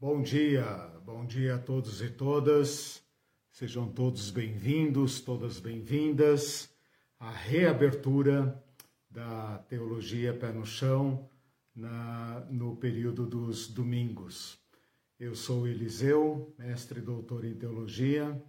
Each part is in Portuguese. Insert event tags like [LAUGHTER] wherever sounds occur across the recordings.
Bom dia, bom dia a todos e todas. Sejam todos bem-vindos, todas bem-vindas à reabertura da Teologia Pé no Chão na, no período dos domingos. Eu sou Eliseu, mestre e doutor em Teologia.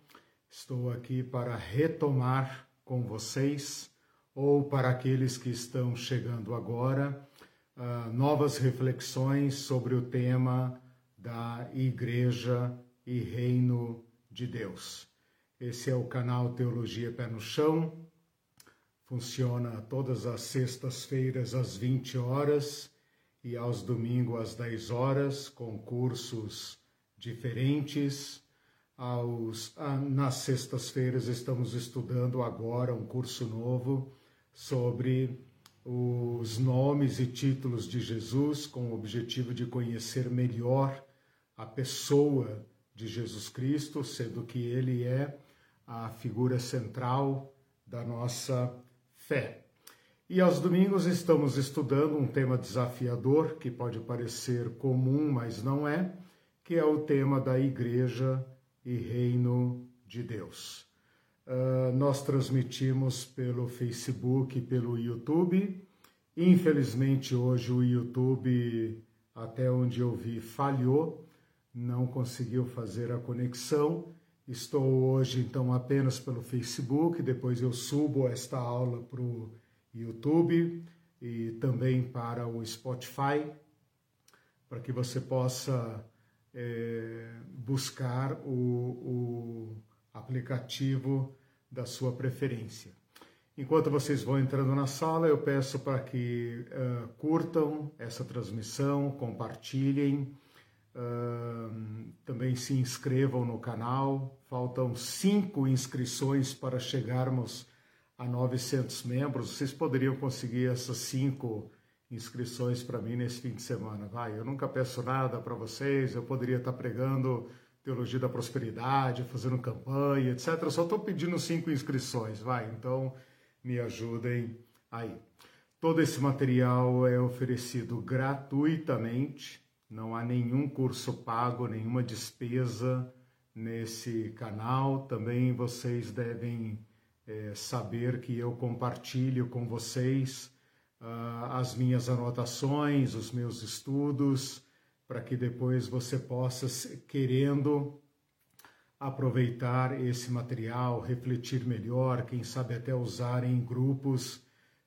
Estou aqui para retomar com vocês, ou para aqueles que estão chegando agora, uh, novas reflexões sobre o tema da Igreja e Reino de Deus. Esse é o canal Teologia Pé no Chão. Funciona todas as sextas-feiras às 20 horas e aos domingos às 10 horas, com cursos diferentes. Aos, nas sextas-feiras estamos estudando agora um curso novo sobre os nomes e títulos de Jesus, com o objetivo de conhecer melhor a pessoa de Jesus Cristo, sendo que ele é a figura central da nossa fé. E aos domingos estamos estudando um tema desafiador, que pode parecer comum, mas não é, que é o tema da Igreja e Reino de Deus. Uh, nós transmitimos pelo Facebook e pelo YouTube. Infelizmente, hoje o YouTube, até onde eu vi, falhou, não conseguiu fazer a conexão. Estou hoje, então, apenas pelo Facebook, depois eu subo esta aula para o YouTube e também para o Spotify, para que você possa é, buscar o, o aplicativo da sua preferência. Enquanto vocês vão entrando na sala, eu peço para que uh, curtam essa transmissão, compartilhem, também se inscrevam no canal. Faltam cinco inscrições para chegarmos a 900 membros, vocês poderiam conseguir essas cinco inscrições para mim nesse fim de semana. Vai, eu nunca peço nada para vocês, eu poderia estar pregando teologia da prosperidade, fazendo campanha, etc. Eu só estou pedindo cinco inscrições, vai, então me ajudem aí. Todo esse material é oferecido gratuitamente, não há nenhum curso pago, nenhuma despesa nesse canal. Também vocês devem é, saber que eu compartilho com vocês uh, as minhas anotações, os meus estudos, para que depois você possa, querendo aproveitar esse material, refletir melhor, quem sabe até usar em grupos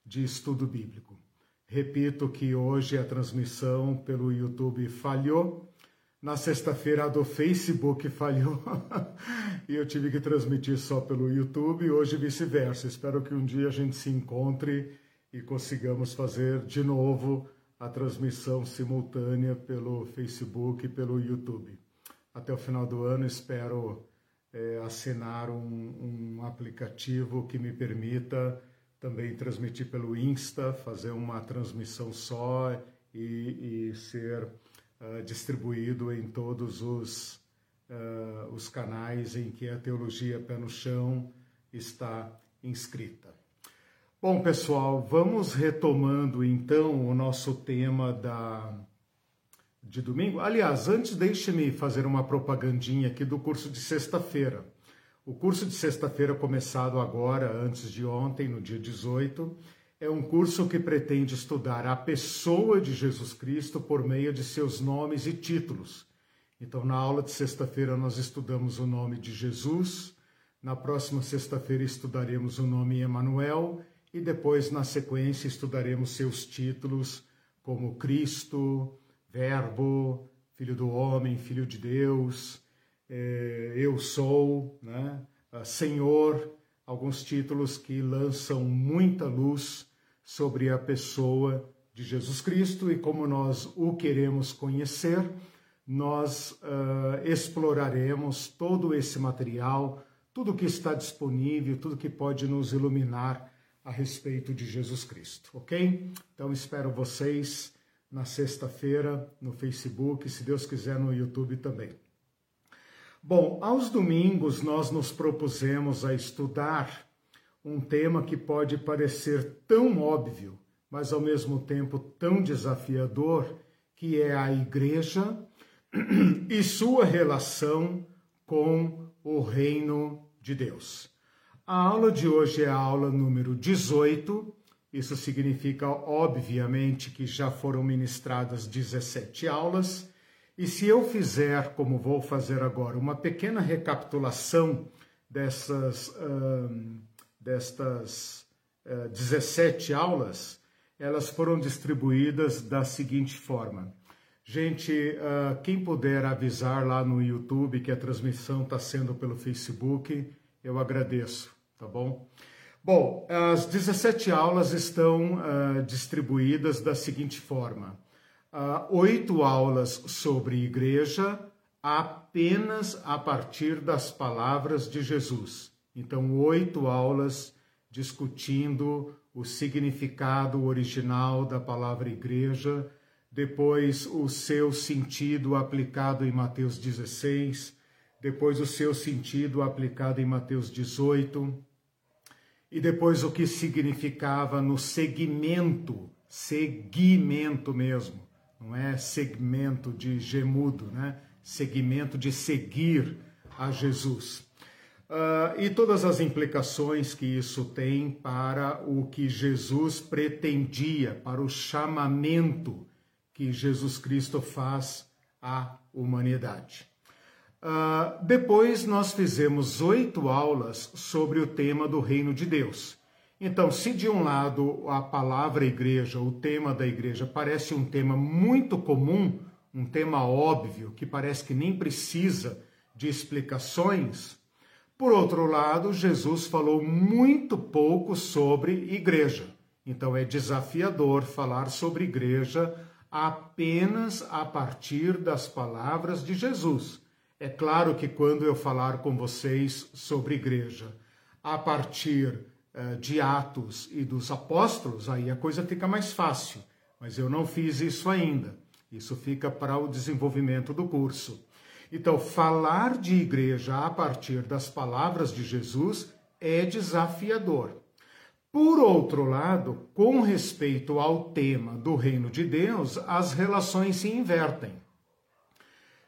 de estudo bíblico. Repito que hoje a transmissão pelo YouTube falhou, na sexta-feira a do Facebook falhou [LAUGHS] e eu tive que transmitir só pelo YouTube hoje vice-versa. Espero que um dia a gente se encontre e consigamos fazer de novo a transmissão simultânea pelo Facebook e pelo YouTube. Até o final do ano espero é, assinar um, um aplicativo que me permita também transmitir pelo Insta, fazer uma transmissão só e, e ser uh, distribuído em todos os, uh, os canais em que a teologia pé no chão está inscrita. Bom, pessoal, vamos retomando então o nosso tema da de domingo. Aliás, antes deixe-me fazer uma propagandinha aqui do curso de sexta-feira. O curso de sexta-feira, começado agora, antes de ontem, no dia 18, é um curso que pretende estudar a pessoa de Jesus Cristo por meio de seus nomes e títulos. Então, na aula de sexta-feira, nós estudamos o nome de Jesus, na próxima sexta-feira, estudaremos o nome Emanuel e depois, na sequência, estudaremos seus títulos como Cristo, Verbo, Filho do Homem, Filho de Deus, eh, Eu Sou, né? Senhor, alguns títulos que lançam muita luz sobre a pessoa de Jesus Cristo e como nós o queremos conhecer, nós uh, exploraremos todo esse material, tudo que está disponível, tudo que pode nos iluminar a respeito de Jesus Cristo, ok? Então espero vocês na sexta-feira no Facebook, se Deus quiser no YouTube também. Bom, aos domingos nós nos propusemos a estudar um tema que pode parecer tão óbvio, mas ao mesmo tempo tão desafiador, que é a igreja, [CLEARS THROAT] e sua relação com o reino de Deus. A aula de hoje é a aula número 18. Isso significa, obviamente, que já foram ministradas 17 aulas. E se eu fizer, como vou fazer agora, uma pequena recapitulação dessas, uh, destas uh, 17 aulas, elas foram distribuídas da seguinte forma. Gente, uh, quem puder avisar lá no YouTube que a transmissão está sendo pelo Facebook, eu agradeço, tá bom? Bom, as 17 aulas estão uh, distribuídas da seguinte forma: oito aulas sobre igreja, apenas a partir das palavras de Jesus. Então, oito aulas discutindo o significado original da palavra igreja depois o seu sentido aplicado em Mateus 16, depois o seu sentido aplicado em Mateus 18, e depois o que significava no segmento, seguimento mesmo, não é segmento de gemudo, né? Segmento de seguir a Jesus. Uh, e todas as implicações que isso tem para o que Jesus pretendia, para o chamamento que Jesus Cristo faz à humanidade. Uh, depois nós fizemos oito aulas sobre o tema do reino de Deus. Então, se de um lado a palavra igreja, o tema da igreja, parece um tema muito comum, um tema óbvio, que parece que nem precisa de explicações, por outro lado, Jesus falou muito pouco sobre igreja. Então, é desafiador falar sobre igreja apenas a partir das palavras de Jesus. É claro que quando eu falar com vocês sobre igreja, a partir de Atos e dos apóstolos, aí a coisa fica mais fácil. Mas eu não fiz isso ainda. Isso fica para o desenvolvimento do curso. Então, falar de igreja a partir das palavras de Jesus é desafiador. Por outro lado, com respeito ao tema do reino de Deus, as relações se invertem.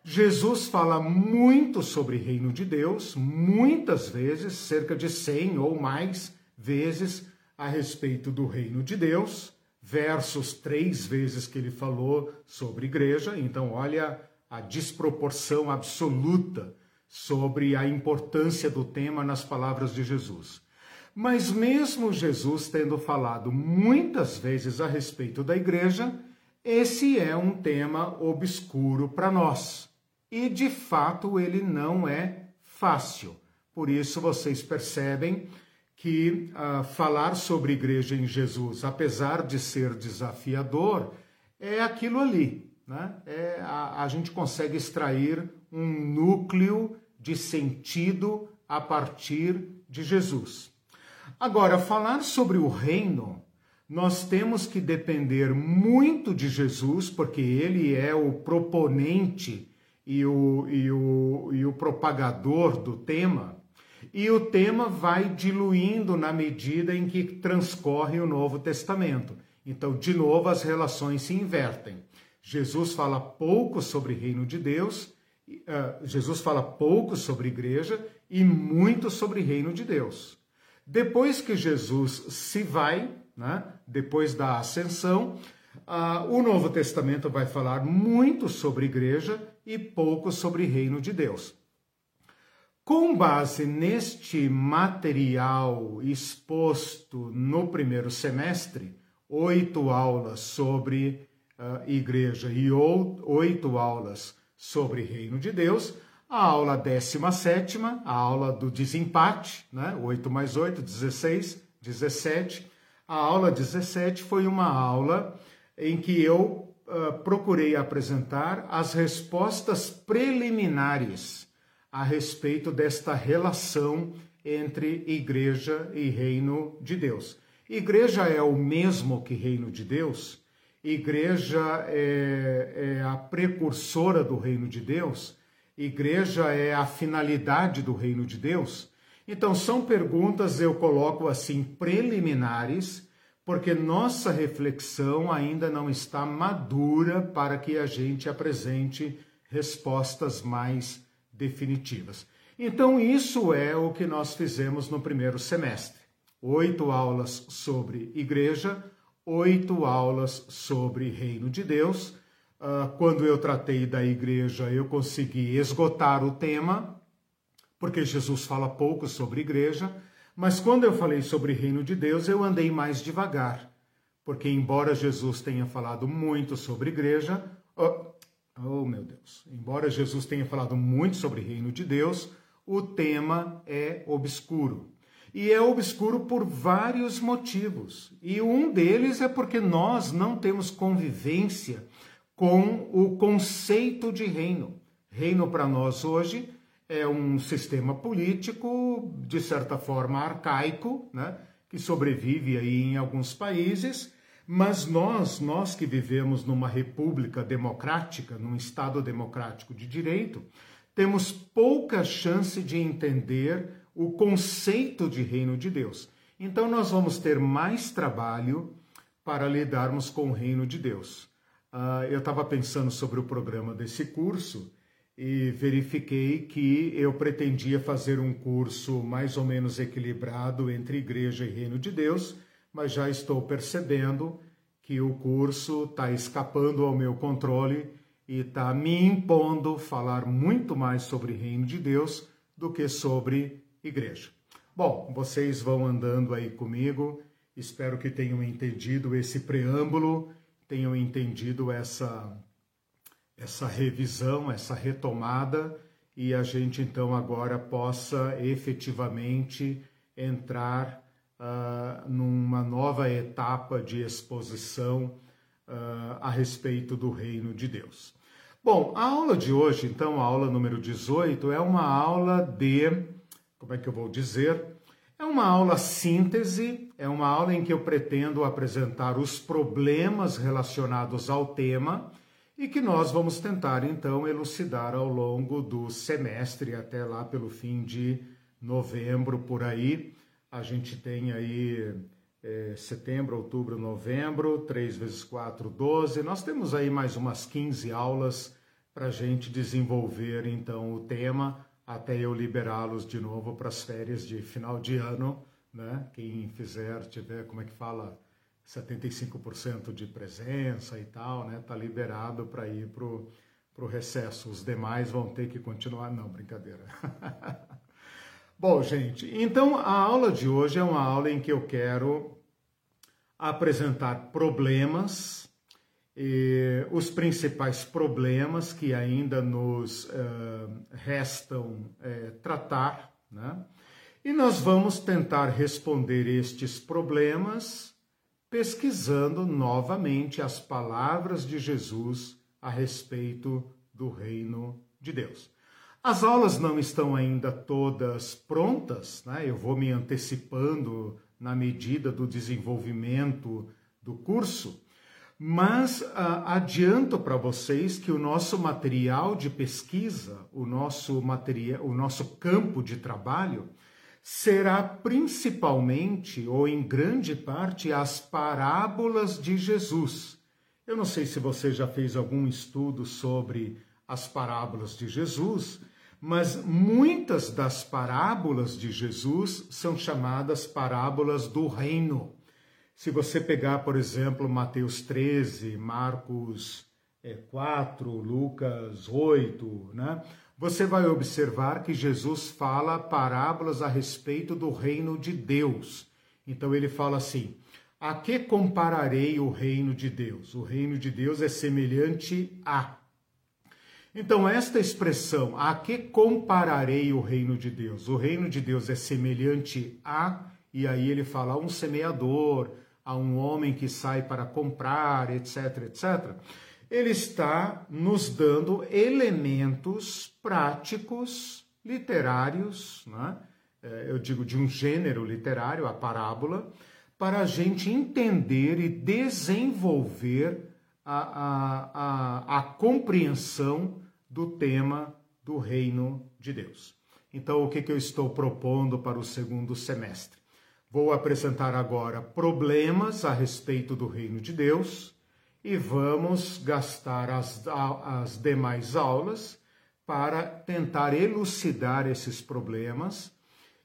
Jesus fala muito sobre reino de Deus, muitas vezes, cerca de 100 ou mais vezes, a respeito do reino de Deus, versus três vezes que ele falou sobre igreja. Então, olha a desproporção absoluta sobre a importância do tema nas palavras de Jesus. Mas mesmo Jesus tendo falado muitas vezes a respeito da igreja, esse é um tema obscuro para nós. E de fato ele não é fácil. Por isso vocês percebem que uh, falar sobre igreja em Jesus, apesar de ser desafiador, é aquilo ali. Né? É, a, a gente consegue extrair um núcleo de sentido a partir de Jesus. Agora, falar sobre o reino, nós temos que depender muito de Jesus, porque ele é o proponente e o, e o, e o propagador do tema, e o tema vai diluindo na medida em que transcorre o Novo Testamento. Então, de novo, as relações se invertem. Jesus fala pouco sobre reino de Deus, uh, Jesus fala pouco sobre igreja e muito sobre reino de Deus. Depois que Jesus se vai, né, depois da ascensão, uh, o Novo Testamento vai falar muito sobre igreja e pouco sobre reino de Deus. Com base neste material exposto no primeiro semestre, oito aulas sobre uh, igreja e oito aulas sobre reino de Deus, a aula 17, a aula do desempate, né? 8 mais 8, 16, 17. A aula 17 foi uma aula em que eu uh, procurei apresentar as respostas preliminares a respeito desta relação entre igreja e reino de Deus. Igreja é o mesmo que reino de Deus? Igreja é, é a precursora do reino de Deus? igreja é a finalidade do reino de Deus? Então, são perguntas, eu coloco assim, preliminares, porque nossa reflexão ainda não está madura para que a gente apresente respostas mais definitivas. Então, isso é o que nós fizemos no primeiro semestre. Oito aulas sobre igreja, oito aulas sobre reino de Deus. Uh, quando eu tratei da igreja, eu consegui esgotar o tema, porque Jesus fala pouco sobre igreja. Mas quando eu falei sobre reino de Deus, eu andei mais devagar, porque embora Jesus tenha falado muito sobre igreja, oh, meu Deus, embora Jesus tenha falado muito sobre reino de Deus, o tema é obscuro. E é obscuro por vários motivos. E um deles é porque nós não temos convivência com o conceito de reino. Reino para nós hoje é um sistema político, de certa forma, arcaico, né? que sobrevive aí em alguns países, mas nós, nós que vivemos numa república democrática, num Estado democrático de direito, temos pouca chance de entender o conceito de reino de Deus. Então, nós vamos ter mais trabalho para lidarmos com o reino de Deus. Uh, eu estava pensando sobre o programa desse curso e verifiquei que eu pretendia fazer um curso mais ou menos equilibrado entre igreja e reino de Deus, mas já estou percebendo que o curso está escapando ao meu controle e está me impondo falar muito mais sobre reino de Deus do que sobre igreja. Bom, vocês vão andando aí comigo, espero que tenham entendido esse preâmbulo, tenham entendido essa, essa revisão, essa retomada e a gente então agora possa efetivamente entrar uh, numa nova etapa de exposição uh, a respeito do reino de Deus. Bom, a aula de hoje, então, a aula número 18, é uma aula de, como é que eu vou dizer? É uma aula síntese, é uma aula em que eu pretendo apresentar os problemas relacionados ao tema e que nós vamos tentar, então, elucidar ao longo do semestre, até lá pelo fim de novembro, por aí. A gente tem aí é, setembro, outubro, novembro, 3 vezes 4, 12. Nós temos aí mais umas 15 aulas para a gente desenvolver então o tema até eu liberá-los de novo para as férias de final de ano, né? Quem fizer, tiver, como é que fala, 75% de presença e tal, né? Tá liberado para ir pro pro recesso. Os demais vão ter que continuar, não, brincadeira. [LAUGHS] Bom, gente, então a aula de hoje é uma aula em que eu quero apresentar problemas, os principais problemas que ainda nos uh, restam uh, tratar, né? E nós vamos tentar responder estes problemas pesquisando novamente as palavras de Jesus a respeito do reino de Deus. As aulas não estão ainda todas prontas, né? eu vou me antecipando na medida do desenvolvimento do curso, mas uh, adianto para vocês que o nosso material de pesquisa, o nosso material, o nosso campo de trabalho será principalmente ou em grande parte as parábolas de Jesus. Eu não sei se você já fez algum estudo sobre as parábolas de Jesus, mas muitas das parábolas de Jesus são chamadas parábolas do reino. Se você pegar, por exemplo, Mateus 13, Marcos 4, é, Lucas 8, né? Você vai observar que Jesus fala parábolas a respeito do reino de Deus. Então ele fala assim: A que compararei o reino de Deus? O reino de Deus é semelhante a então, esta expressão, a que compararei o reino de Deus? O reino de Deus é semelhante a, e aí ele fala a um semeador, a um homem que sai para comprar, etc, etc. Ele está nos dando elementos práticos, literários, né? É, eu digo de um gênero literário, a parábola, para a gente entender e desenvolver a, a, a, a compreensão do tema do reino de Deus. Então, o que, que eu estou propondo para o segundo semestre? Vou apresentar agora problemas a respeito do reino de Deus e vamos gastar as, as demais aulas para tentar elucidar esses problemas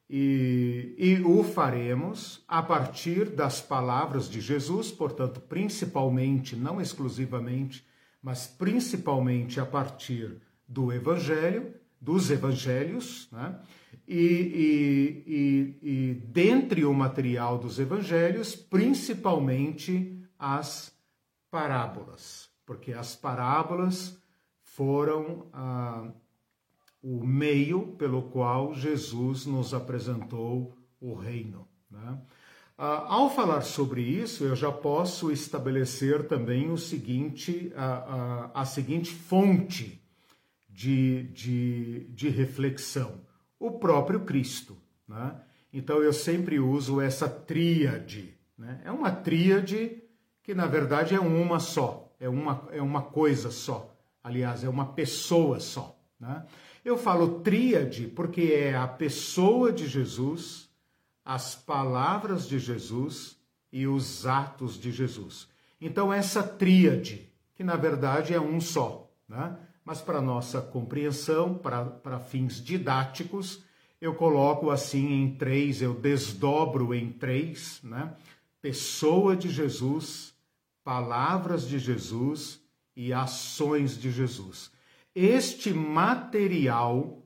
e, e, o faremos a partir das palavras de Jesus, portanto, principalmente, não exclusivamente, mas principalmente a partir do Evangelho, dos Evangelhos, né? e, e, e, e dentre o material dos Evangelhos, principalmente as parábolas, porque as parábolas foram ah, o meio pelo qual Jesus nos apresentou o reino. Né? Ah, ao falar sobre isso, eu já posso estabelecer também o seguinte, a, a, a seguinte fonte de, de, de reflexão: o próprio Cristo. Né? Então eu sempre uso essa tríade. Né? É uma tríade que na verdade é uma só, é uma, é uma coisa só. Aliás, é uma pessoa só. Né? Eu falo tríade porque é a pessoa de Jesus, as palavras de Jesus e os atos de Jesus. Então, essa tríade, que na verdade é um só, né? mas para nossa compreensão, para fins didáticos, eu coloco assim em três, eu desdobro em três, né? Pessoa de Jesus, palavras de Jesus e ações de Jesus. Este material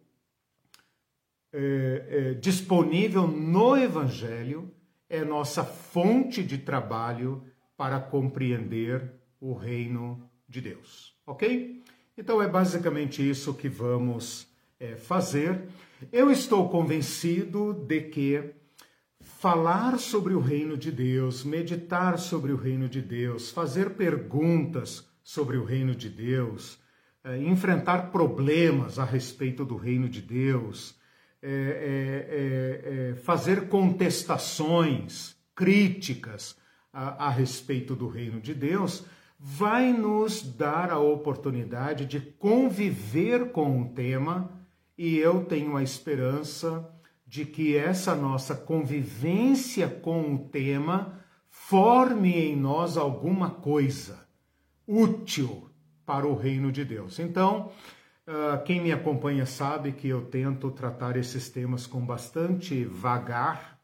é, é, disponível no Evangelho é nossa fonte de trabalho para compreender o reino de Deus, ok? Então é basicamente isso que vamos é, fazer. Eu estou convencido de que falar sobre o reino de Deus, meditar sobre o reino de Deus, fazer perguntas sobre o reino de Deus, é, enfrentar problemas a respeito do reino de Deus, é, é, é, fazer contestações, críticas a, a respeito do reino de Deus, vai nos dar a oportunidade de conviver com o tema e eu tenho a esperança de que essa nossa convivência com o tema forme em nós alguma coisa útil para o reino de Deus. Então, ah, quem me acompanha sabe que eu tento tratar esses temas com bastante vagar.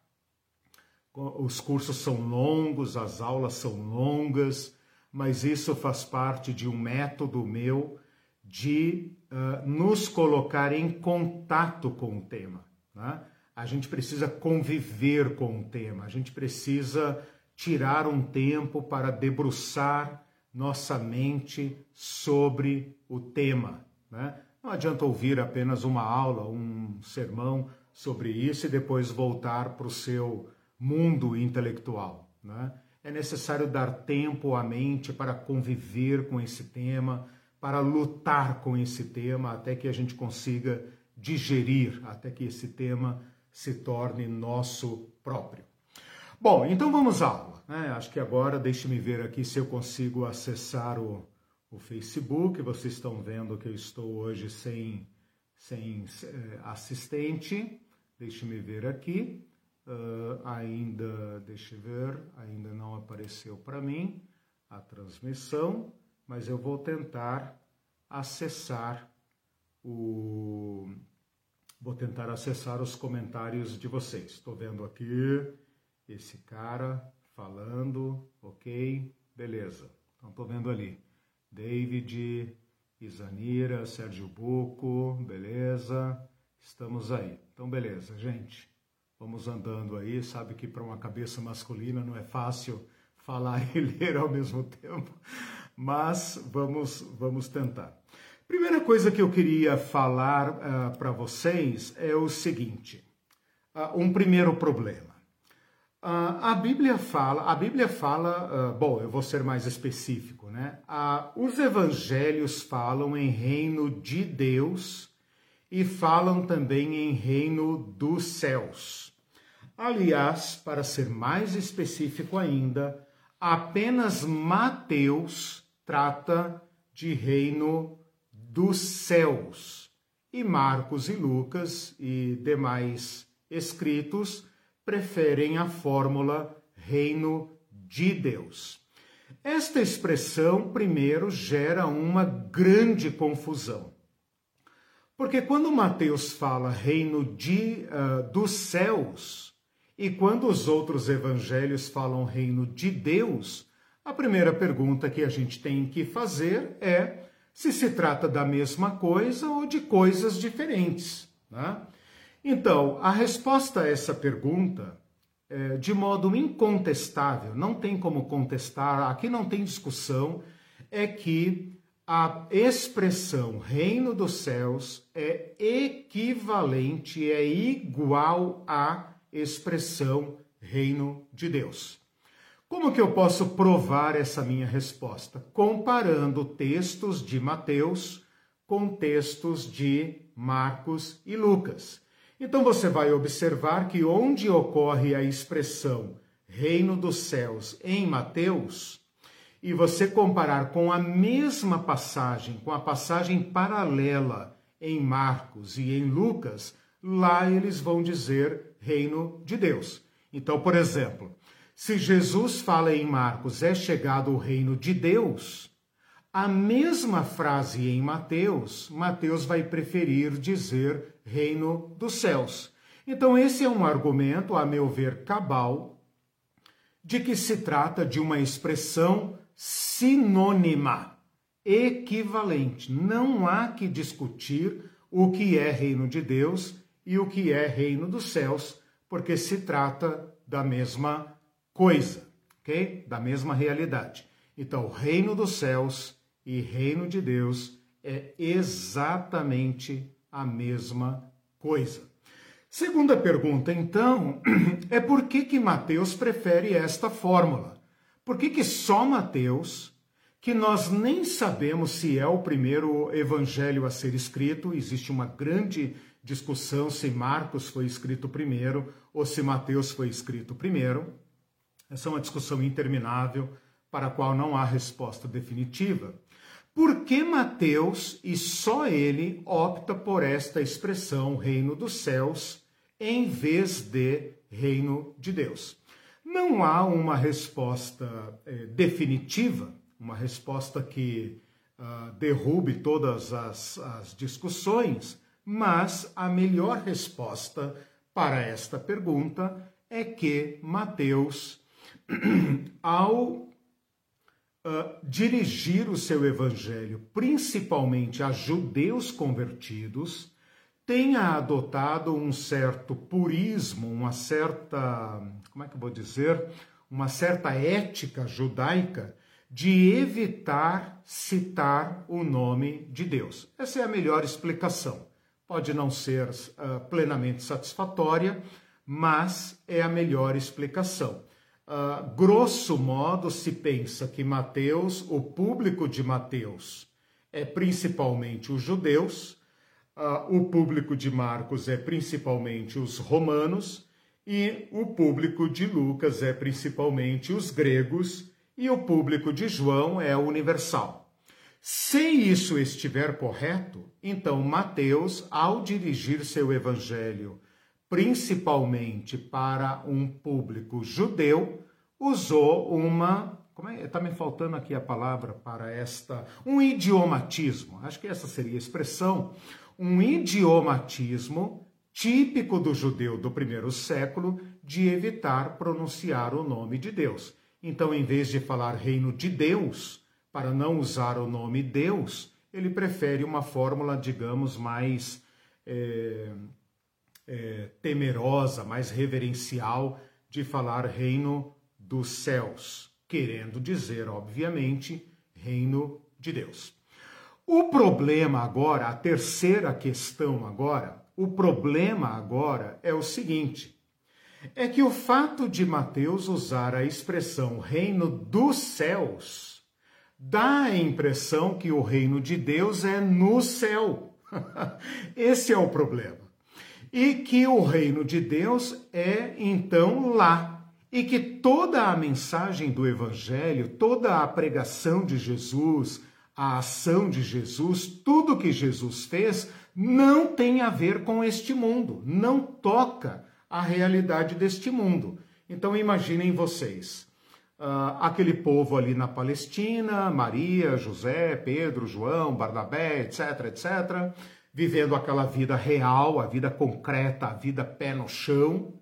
Os cursos são longos, as aulas são longas, mas isso faz parte de um método meu de uh, nos colocar em contato com o tema. Né? A gente precisa conviver com o tema, a gente precisa tirar um tempo para debruçar nossa mente sobre o tema. Né? Não adianta ouvir apenas uma aula, um sermão sobre isso e depois voltar para o seu mundo intelectual. Né? É necessário dar tempo à mente para conviver com esse tema, para lutar com esse tema, até que a gente consiga digerir, até que esse tema se torne nosso próprio. Bom, então vamos à aula. Né? Acho que agora deixe-me ver aqui se eu consigo acessar o, o Facebook. Vocês estão vendo que eu estou hoje sem, sem eh, assistente. Deixe-me ver aqui. Uh, ainda, deixe ver, ainda não apareceu para mim a transmissão, mas eu vou tentar acessar o vou tentar acessar os comentários de vocês. Estou vendo aqui esse cara falando, ok, beleza. Então estou vendo ali. David, Isanira, Sérgio Buco, beleza. Estamos aí. Então beleza, gente. Vamos andando aí. Sabe que para uma cabeça masculina não é fácil falar [LAUGHS] e ler ao mesmo tempo, mas vamos vamos tentar. Primeira coisa que eu queria falar uh, ah, para vocês é o seguinte: uh, um primeiro problema. Uh, a Bíblia fala, a Bíblia fala, bom, eu vou ser mais específico, né? Uh, os evangelhos falam em reino de Deus e falam também em reino dos céus. Aliás, para ser mais específico ainda, apenas Mateus trata de reino dos céus. E Marcos e Lucas e demais escritos preferem a fórmula reino de Deus. Esta expressão, primeiro, gera uma grande confusão. Porque quando Mateus fala reino de, uh, dos céus, e quando os outros evangelhos falam reino de Deus, a primeira pergunta que a gente tem que fazer é se se trata da mesma coisa ou de coisas diferentes. Né? Então, a resposta a essa pergunta, de modo incontestável, não tem como contestar, aqui não tem discussão, é que a expressão reino dos céus é equivalente, é igual à expressão reino de Deus. Como que eu posso provar essa minha resposta? Comparando textos de Mateus com textos de Marcos e Lucas. Então você vai observar que onde ocorre a expressão reino dos céus em Mateus, e você comparar com a mesma passagem, com a passagem paralela em Marcos e em Lucas, lá eles vão dizer reino de Deus. Então, por exemplo, se Jesus fala em Marcos, é chegado o reino de Deus, a mesma frase em Mateus, Mateus vai preferir dizer reino dos céus. Então, esse é um argumento, a meu ver, cabal, de que se trata de uma expressão sinônima, equivalente. Não há que discutir o que é reino de Deus e o que é reino dos céus, porque se trata da mesma coisa, ok? Da mesma realidade. Então, reino dos céus e reino de Deus é exatamente a mesma coisa. Segunda pergunta, então, [CLEARS THROAT] é por que que Mateus prefere esta fórmula? Por que que só Mateus, que nós nem sabemos se é o primeiro evangelho a ser escrito, existe uma grande discussão se Marcos foi escrito primeiro ou se Mateus foi escrito primeiro, essa é uma discussão interminável para a qual não há resposta definitiva. Por que Mateus e só ele opta por esta expressão reino dos céus em vez de reino de Deus? Não há uma resposta eh, definitiva, uma resposta que uh, derrube todas as, as discussões, mas a melhor resposta para esta pergunta é que Mateus [CLEARS THROAT] ao uh, dirigir o seu evangelho principalmente a judeus convertidos, tenha adotado um certo purismo, uma certa, como é que eu vou dizer, uma certa ética judaica de evitar citar o nome de Deus. Essa é a melhor explicação. Pode não ser uh, plenamente satisfatória, mas é a melhor explicação. Uh, grosso modo, se pensa que Mateus, o público de Mateus, é principalmente os judeus, uh, o público de Marcos é principalmente os romanos, e o público de Lucas é principalmente os gregos, e o público de João é universal. Se isso estiver correto, então Mateus, ao dirigir seu evangelho principalmente para um público judeu, usou uma. Como é? Está me faltando aqui a palavra para esta. Um idiomatismo. Acho que essa seria a expressão. Um idiomatismo típico do judeu do primeiro século de evitar pronunciar o nome de Deus. Então, em vez de falar reino de Deus, para não usar o nome Deus, ele prefere uma fórmula, digamos, mais. É é, temerosa, mais reverencial de falar reino dos céus, querendo dizer, obviamente, reino de Deus. O problema agora, a terceira questão agora, o problema agora é o seguinte: é que o fato de Mateus usar a expressão reino dos céus dá a impressão que o reino de Deus é no céu. [LAUGHS] Esse é o problema e que o reino de Deus é então lá. E que toda a mensagem do Evangelho, toda a pregação de Jesus, a ação de Jesus, tudo que Jesus fez, não tem a ver com este mundo, não toca a realidade deste mundo. Então imaginem vocês, uh, aquele povo ali na Palestina, Maria, José, Pedro, João, Barnabé, etc, etc, vivendo aquela vida real, a vida concreta, a vida pé no chão.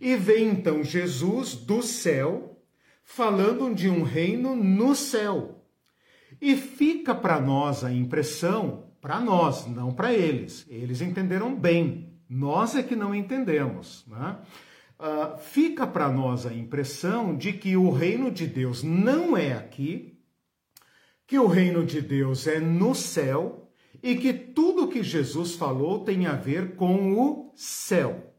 E vem então Jesus do céu falando de um reino no céu. E fica para nós a impressão, para nós, não para eles. Eles entenderam bem, nós é que não entendemos. Né? Uh, fica para nós a impressão de que o reino de Deus não é aqui, que o reino de Deus é no céu e que tudo que Jesus falou tem a ver com o céu.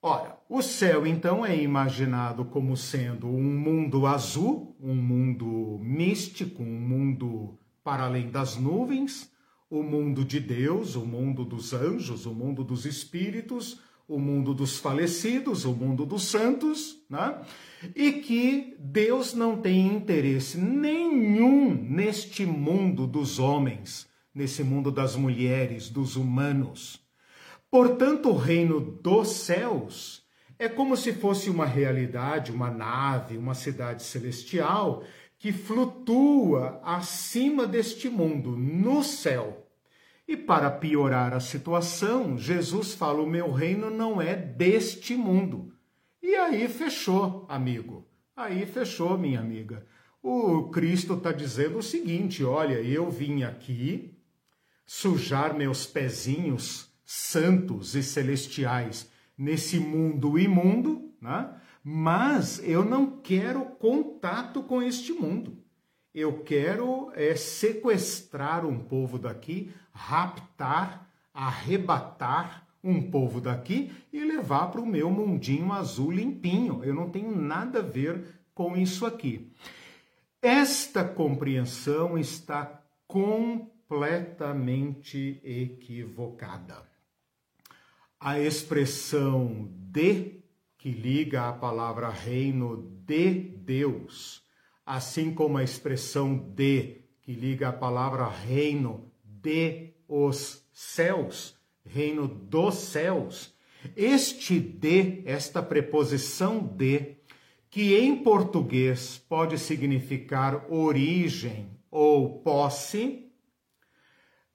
Ora, o céu então é imaginado como sendo um mundo azul, um mundo místico, um mundo para além das nuvens, o mundo de Deus, o mundo dos anjos, o mundo dos espíritos, o mundo dos falecidos, o mundo dos santos, né? E que Deus não tem interesse nenhum neste mundo dos homens, nesse mundo das mulheres, dos humanos. Portanto, o reino dos céus é como se fosse uma realidade, uma nave, uma cidade celestial que flutua acima deste mundo, no céu. E para piorar a situação, Jesus fala: O meu reino não é deste mundo. E aí fechou, amigo. Aí fechou, minha amiga. O Cristo está dizendo o seguinte: olha, eu vim aqui sujar meus pezinhos santos e celestiais nesse mundo imundo, né? mas eu não quero contato com este mundo. Eu quero é, sequestrar um povo daqui, raptar, arrebatar um povo daqui e levar para o meu mundinho azul limpinho. Eu não tenho nada a ver com isso aqui. Esta compreensão está completamente equivocada. A expressão de, que liga a palavra reino de Deus, assim como a expressão de, que liga a palavra reino de os céus, reino dos céus. Este de, esta preposição de, que em português pode significar origem ou posse,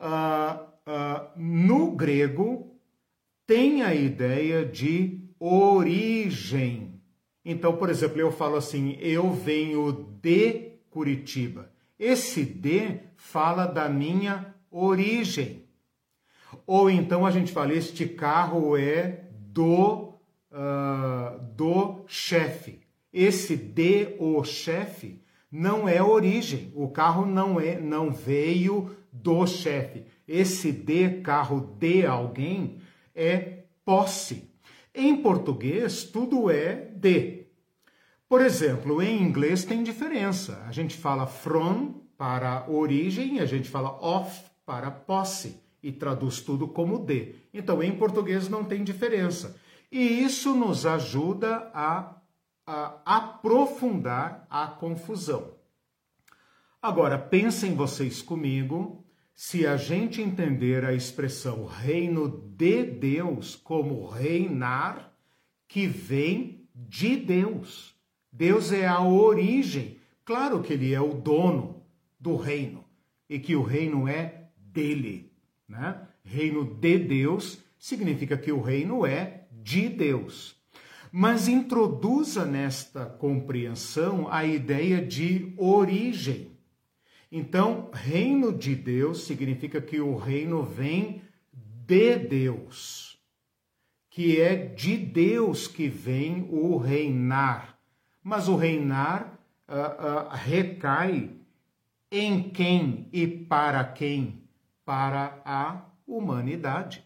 uh, uh, no grego tem a ideia de origem. Então, por exemplo, eu falo assim: eu venho de Curitiba. Esse de fala da minha origem. Ou então a gente fala: este carro é do, uh, do chefe. Esse de o chefe não é origem. O carro não é, não veio do chefe. Esse de carro de alguém é posse. Em português, tudo é de. Por exemplo, em inglês tem diferença. A gente fala from para origem, a gente fala of para posse e traduz tudo como de. Então, em português não tem diferença. E isso nos ajuda a, a aprofundar a confusão. Agora, pensem vocês comigo se a gente entender a expressão reino de Deus como reinar, que vem de Deus. Deus é a origem. Claro que ele é o dono do reino e que o reino é dele, né? Reino de Deus significa que o reino é de Deus. Mas introduza nesta compreensão a ideia de origem. Então, reino de Deus significa que o reino vem de Deus, que é de Deus que vem o reinar. Mas o reinar uh, uh, recai em quem e para quem? Para a humanidade.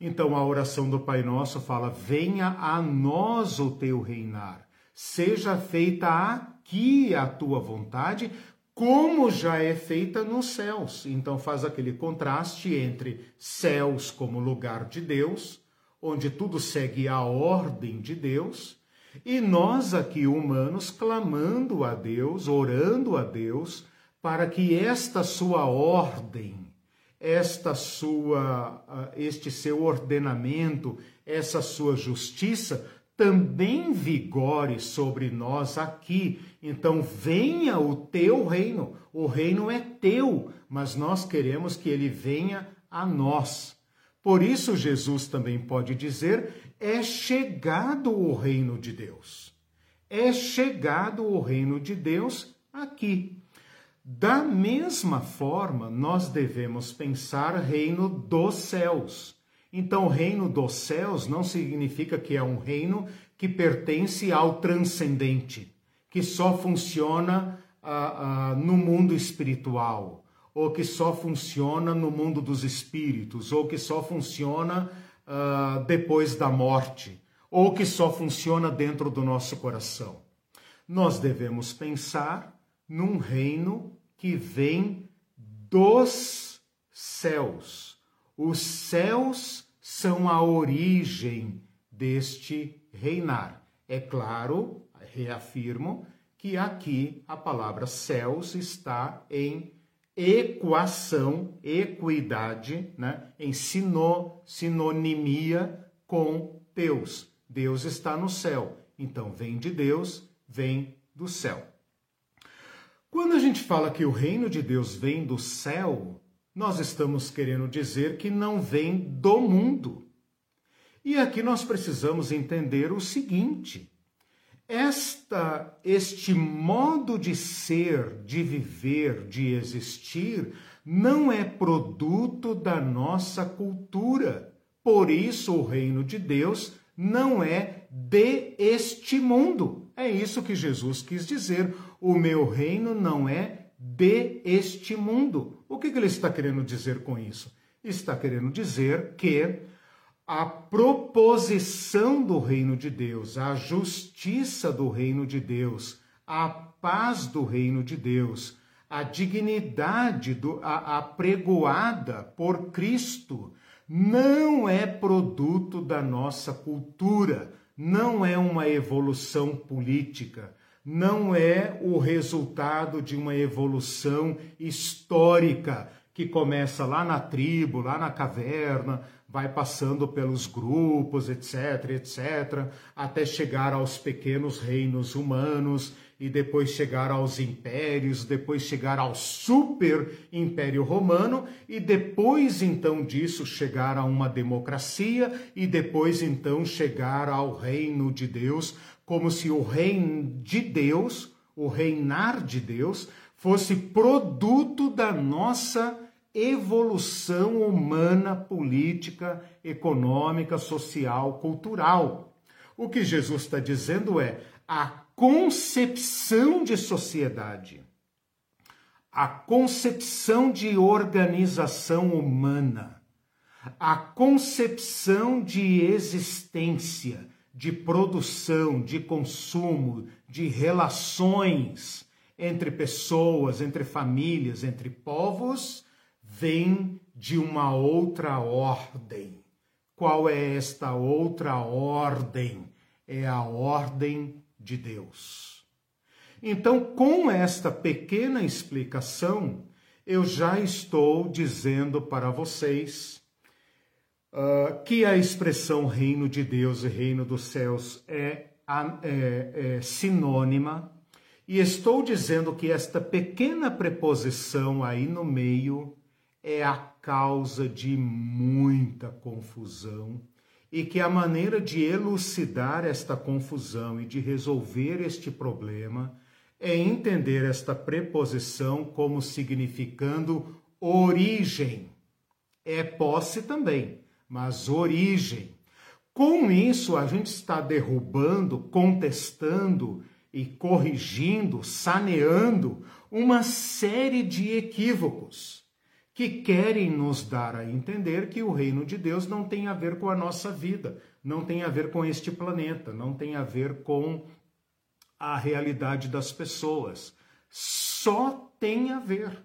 Então a oração do Pai Nosso fala: Venha a nós o teu reinar, seja feita aqui a tua vontade, como já é feita nos céus. Então faz aquele contraste entre céus como lugar de Deus, onde tudo segue a ordem de Deus, e nós aqui humanos clamando a Deus, orando a Deus, para que esta sua ordem, esta sua este seu ordenamento, essa sua justiça também vigore sobre nós aqui. Então, venha o teu reino. O reino é teu, mas nós queremos que ele venha a nós. Por isso, Jesus também pode dizer: é chegado o reino de Deus. É chegado o reino de Deus aqui. Da mesma forma, nós devemos pensar reino dos céus. Então, o reino dos céus não significa que é um reino que pertence ao transcendente, que só funciona ah, ah, no mundo espiritual, ou que só funciona no mundo dos espíritos, ou que só funciona ah, depois da morte, ou que só funciona dentro do nosso coração. Nós devemos pensar num reino que vem dos céus. Os céus são a origem deste reinar. É claro, reafirmo, que aqui a palavra céus está em equação, equidade, né? em sino, sinonimia com Deus. Deus está no céu. Então, vem de Deus, vem do céu. Quando a gente fala que o reino de Deus vem do céu, nós estamos querendo dizer que não vem do mundo. E aqui nós precisamos entender o seguinte: esta este modo de ser, de viver, de existir não é produto da nossa cultura. Por isso o reino de Deus não é de este mundo. É isso que Jesus quis dizer. O meu reino não é de este mundo. O que, que ele está querendo dizer com isso? Está querendo dizer que a proposição do reino de Deus, a justiça do reino de Deus, a paz do reino de Deus, a dignidade a, apregoada por Cristo, não é produto da nossa cultura, não é uma evolução política, não é o resultado de uma evolução histórica que começa lá na tribo, lá na caverna, vai passando pelos grupos, etc, etc, até chegar aos pequenos reinos humanos e depois chegar aos impérios, depois chegar ao super império romano e depois então disso chegar a uma democracia e depois então chegar ao reino de Deus, como se o reino de Deus, o reinar de Deus, fosse produto da nossa evolução humana, política, econômica, social, cultural. O que Jesus está dizendo é a concepção de sociedade, a concepção de organização humana, a concepção de existência de produção, de consumo, de relações entre pessoas, entre famílias, entre povos, vem de uma outra ordem. Qual é esta outra ordem? É a ordem de Deus. Então, com esta pequena explicação, eu já estou dizendo para vocês uh, que a expressão reino de Deus e reino dos céus é, é, é sinônima, e estou dizendo que esta pequena preposição aí no meio é a causa de muita confusão e que a maneira de elucidar esta confusão e de resolver este problema é entender esta preposição como significando origem. É posse também, mas origem. Com isso, a gente está derrubando, contestando e corrigindo, saneando uma série de equívocos que querem nos dar a entender que o reino de Deus não tem a ver com a nossa vida, não tem a ver com este planeta, não tem a ver com a realidade das pessoas. Só tem a ver.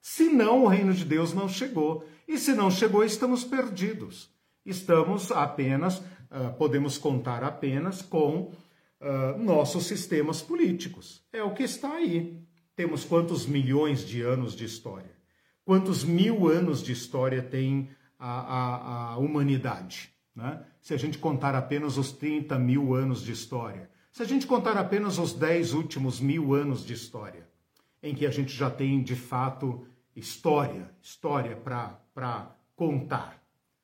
Senão o reino de Deus não chegou. E se não chegou, estamos perdidos. Estamos apenas, uh, podemos contar apenas com uh, nossos sistemas políticos. É o que está aí. Temos quantos milhões de anos de história? Quantos mil anos de história tem a, a, a humanidade? né? se a gente contar apenas os 30 mil anos de história, se a gente contar apenas os 10 últimos mil anos de história, em que a gente já tem de fato história, história para contar.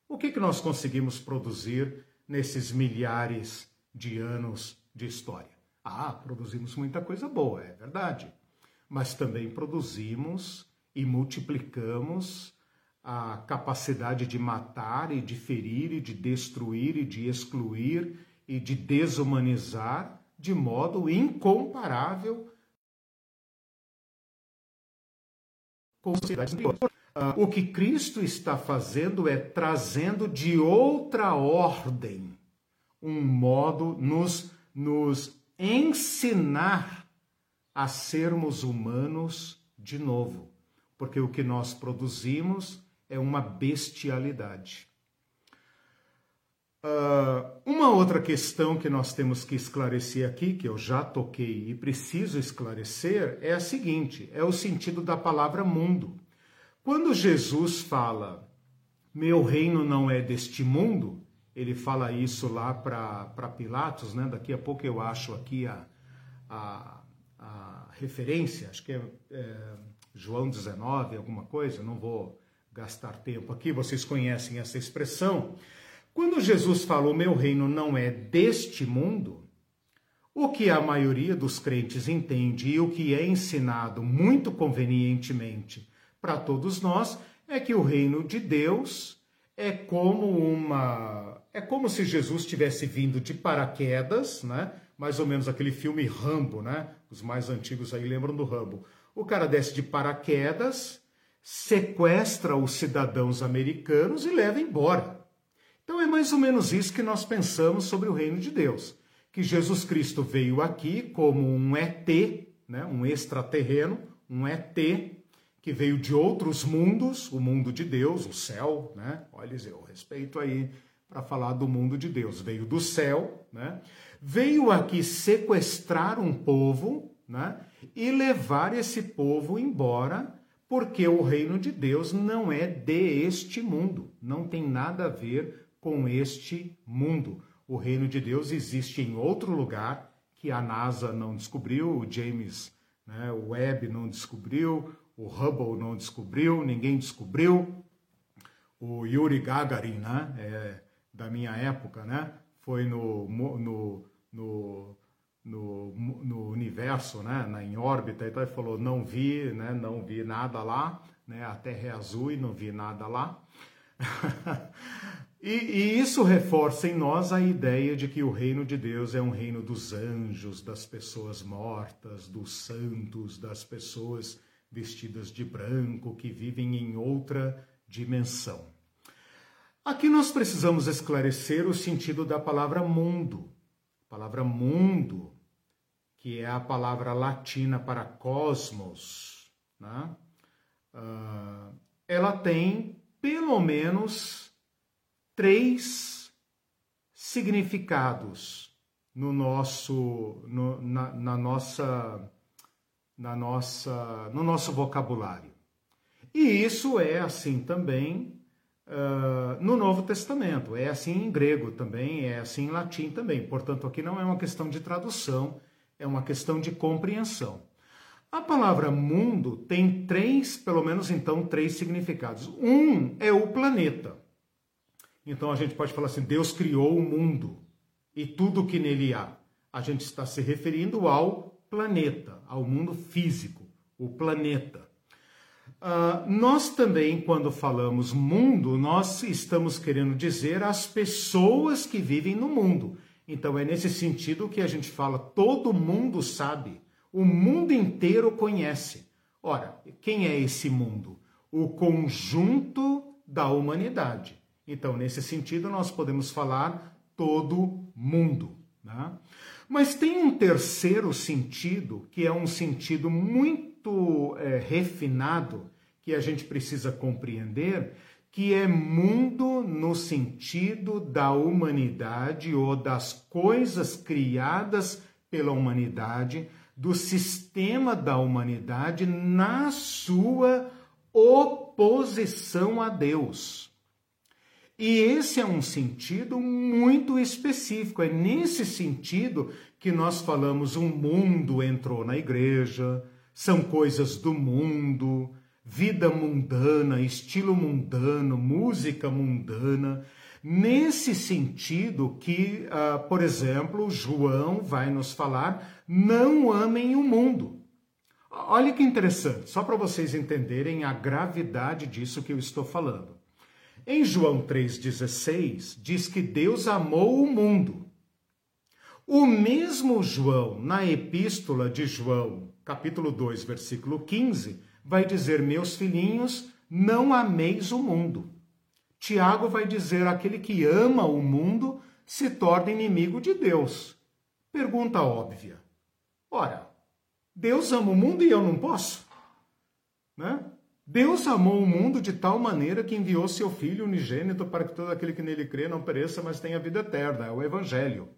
O que, que nós conseguimos produzir nesses milhares de anos de história? Ah, produzimos muita coisa boa, é verdade. Mas também produzimos e multiplicamos a capacidade de matar e de ferir e de destruir e de excluir e de desumanizar de modo incomparável com sociedades anteriores. O que Cristo está fazendo é trazendo de outra ordem um modo nos nos ensinar a sermos humanos de novo, porque o que nós produzimos é uma bestialidade. Uh, uma outra questão que nós temos que esclarecer aqui, que eu já toquei e preciso esclarecer, é a seguinte: é o sentido da palavra mundo. Quando Jesus fala, meu reino não é deste mundo, ele fala isso lá para Pilatos, né? Daqui a pouco eu acho aqui a, a, a referência, acho que é, é João 19, alguma coisa, não vou gastar tempo aqui, vocês conhecem essa expressão. Quando Jesus falou, meu reino não é deste mundo, o que a maioria dos crentes entende e o que é ensinado muito convenientemente para todos nós é que o reino de Deus é como uma é como se Jesus tivesse vindo de paraquedas, né? Mais ou menos aquele filme Rambo, né? Os mais antigos aí lembram do Rambo. O cara desce de paraquedas, sequestra os cidadãos americanos e leva embora. Então é mais ou menos isso que nós pensamos sobre o reino de Deus, que Jesus Cristo veio aqui como um ET, né? Um extraterreno, um ET que veio de outros mundos, o mundo de Deus, o céu, né? Olha, eu respeito aí para falar do mundo de Deus. Veio do céu, né? Veio aqui sequestrar um povo, né? E levar esse povo embora, porque o reino de Deus não é de este mundo, não tem nada a ver com este mundo. O reino de Deus existe em outro lugar que a NASA não descobriu, o James né, Webb não descobriu, o Hubble não descobriu, ninguém descobriu. O Yuri Gagarin, né? É, da minha época, né? Foi no, no, no, no, no universo, né? Na, em órbita, então ele falou, não vi, né? Não vi nada lá, né? A Terra é azul e não vi nada lá. [LAUGHS] e, e isso reforça em nós a ideia de que o reino de Deus é um reino dos anjos, das pessoas mortas, dos santos, das pessoas vestidas de branco que vivem em outra dimensão. Aqui nós precisamos esclarecer o sentido da palavra mundo. A palavra mundo, que é a palavra latina para cosmos, né? Uh, ela tem pelo menos três significados no nosso, no, na, na, nossa, na nossa, no nosso vocabulário. E isso é assim também uh, no Novo Testamento. É assim em grego também, é assim em latim também. Portanto, aqui não é uma questão de tradução, é uma questão de compreensão. A palavra mundo tem três, pelo menos então, três significados. Um é o planeta. Então a gente pode falar assim: Deus criou o mundo e tudo que nele há. A gente está se referindo ao planeta, ao mundo físico, o planeta. Uh, nós também, quando falamos mundo, nós estamos querendo dizer as pessoas que vivem no mundo. Então é nesse sentido que a gente fala, todo mundo sabe, o mundo inteiro conhece. Ora, quem é esse mundo? O conjunto da humanidade. Então, nesse sentido, nós podemos falar todo mundo. Né? Mas tem um terceiro sentido, que é um sentido muito é, refinado, que a gente precisa compreender que é mundo no sentido da humanidade ou das coisas criadas pela humanidade, do sistema da humanidade na sua oposição a Deus. E esse é um sentido muito específico. É nesse sentido que nós falamos: um mundo entrou na igreja, são coisas do mundo, vida mundana, estilo mundano, música mundana. Nesse sentido que, uh, por exemplo, João vai nos falar: não amem o mundo. Olha que interessante, só para vocês entenderem a gravidade disso que eu estou falando. Em João 3,16, diz que Deus amou o mundo. O mesmo João, na epístola de João, capítulo 2, versículo 15, vai dizer: Meus filhinhos, não ameis o mundo Tiago vai dizer: aquele que ama o mundo se torna inimigo de Deus. Pergunta óbvia. Ora, Deus ama o mundo e eu não posso? Né? Deus amou o mundo de tal maneira que enviou seu Filho unigênito para que todo aquele que nele crê não pereça, mas tenha vida eterna. É o Evangelho.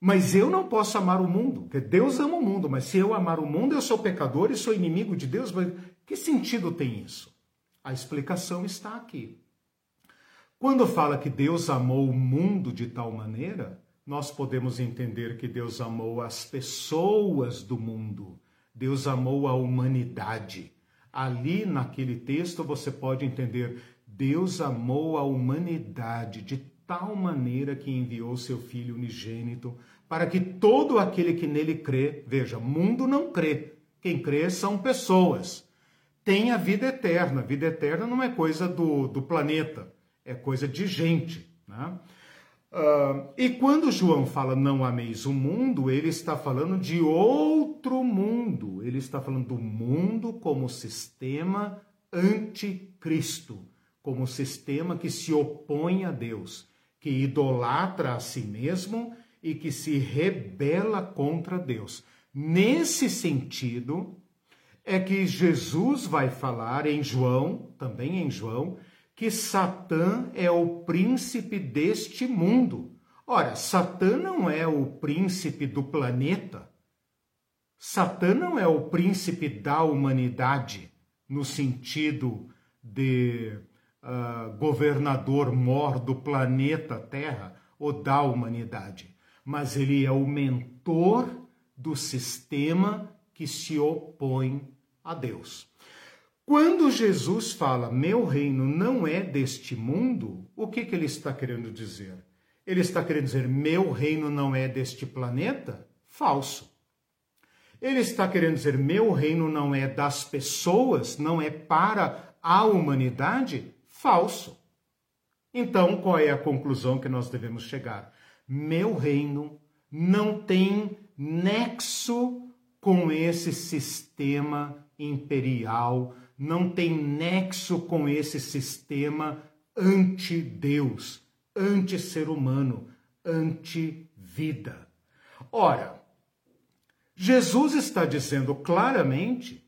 Mas eu não posso amar o mundo, porque Deus ama o mundo, mas se eu amar o mundo, eu sou pecador e sou inimigo de Deus. Mas que sentido tem isso? A explicação está aqui. Quando fala que Deus amou o mundo de tal maneira, nós podemos entender que Deus amou as pessoas do mundo, Deus amou a humanidade. Ali naquele texto você pode entender: Deus amou a humanidade de tal maneira que enviou seu Filho unigênito, para que todo aquele que nele crê, veja, mundo não crê, quem crê são pessoas, tenha vida eterna. Vida eterna não é coisa do, do planeta é coisa de gente. Né? Uh, e quando João fala não ameis o mundo, ele está falando de outro mundo. Ele está falando do mundo como sistema anticristo, como sistema que se opõe a Deus, que idolatra a si mesmo e que se rebela contra Deus. Nesse sentido, é que Jesus vai falar em João, também em João, que Satã é o príncipe deste mundo. Ora, Satã não é o príncipe do planeta. Satã não é o príncipe da humanidade, no sentido de uh, governador mor do planeta Terra ou da humanidade, mas ele é o mentor do sistema que se opõe a Deus. Quando Jesus fala, meu reino não é deste mundo, o que, que ele está querendo dizer? Ele está querendo dizer, meu reino não é deste planeta? Falso. Ele está querendo dizer, meu reino não é das pessoas, não é para a humanidade? Falso. Então, qual é a conclusão que nós devemos chegar? Meu reino não tem nexo com esse sistema imperial não tem nexo com esse sistema anti-Deus, anti-ser humano, anti-vida. Ora, Jesus está dizendo claramente,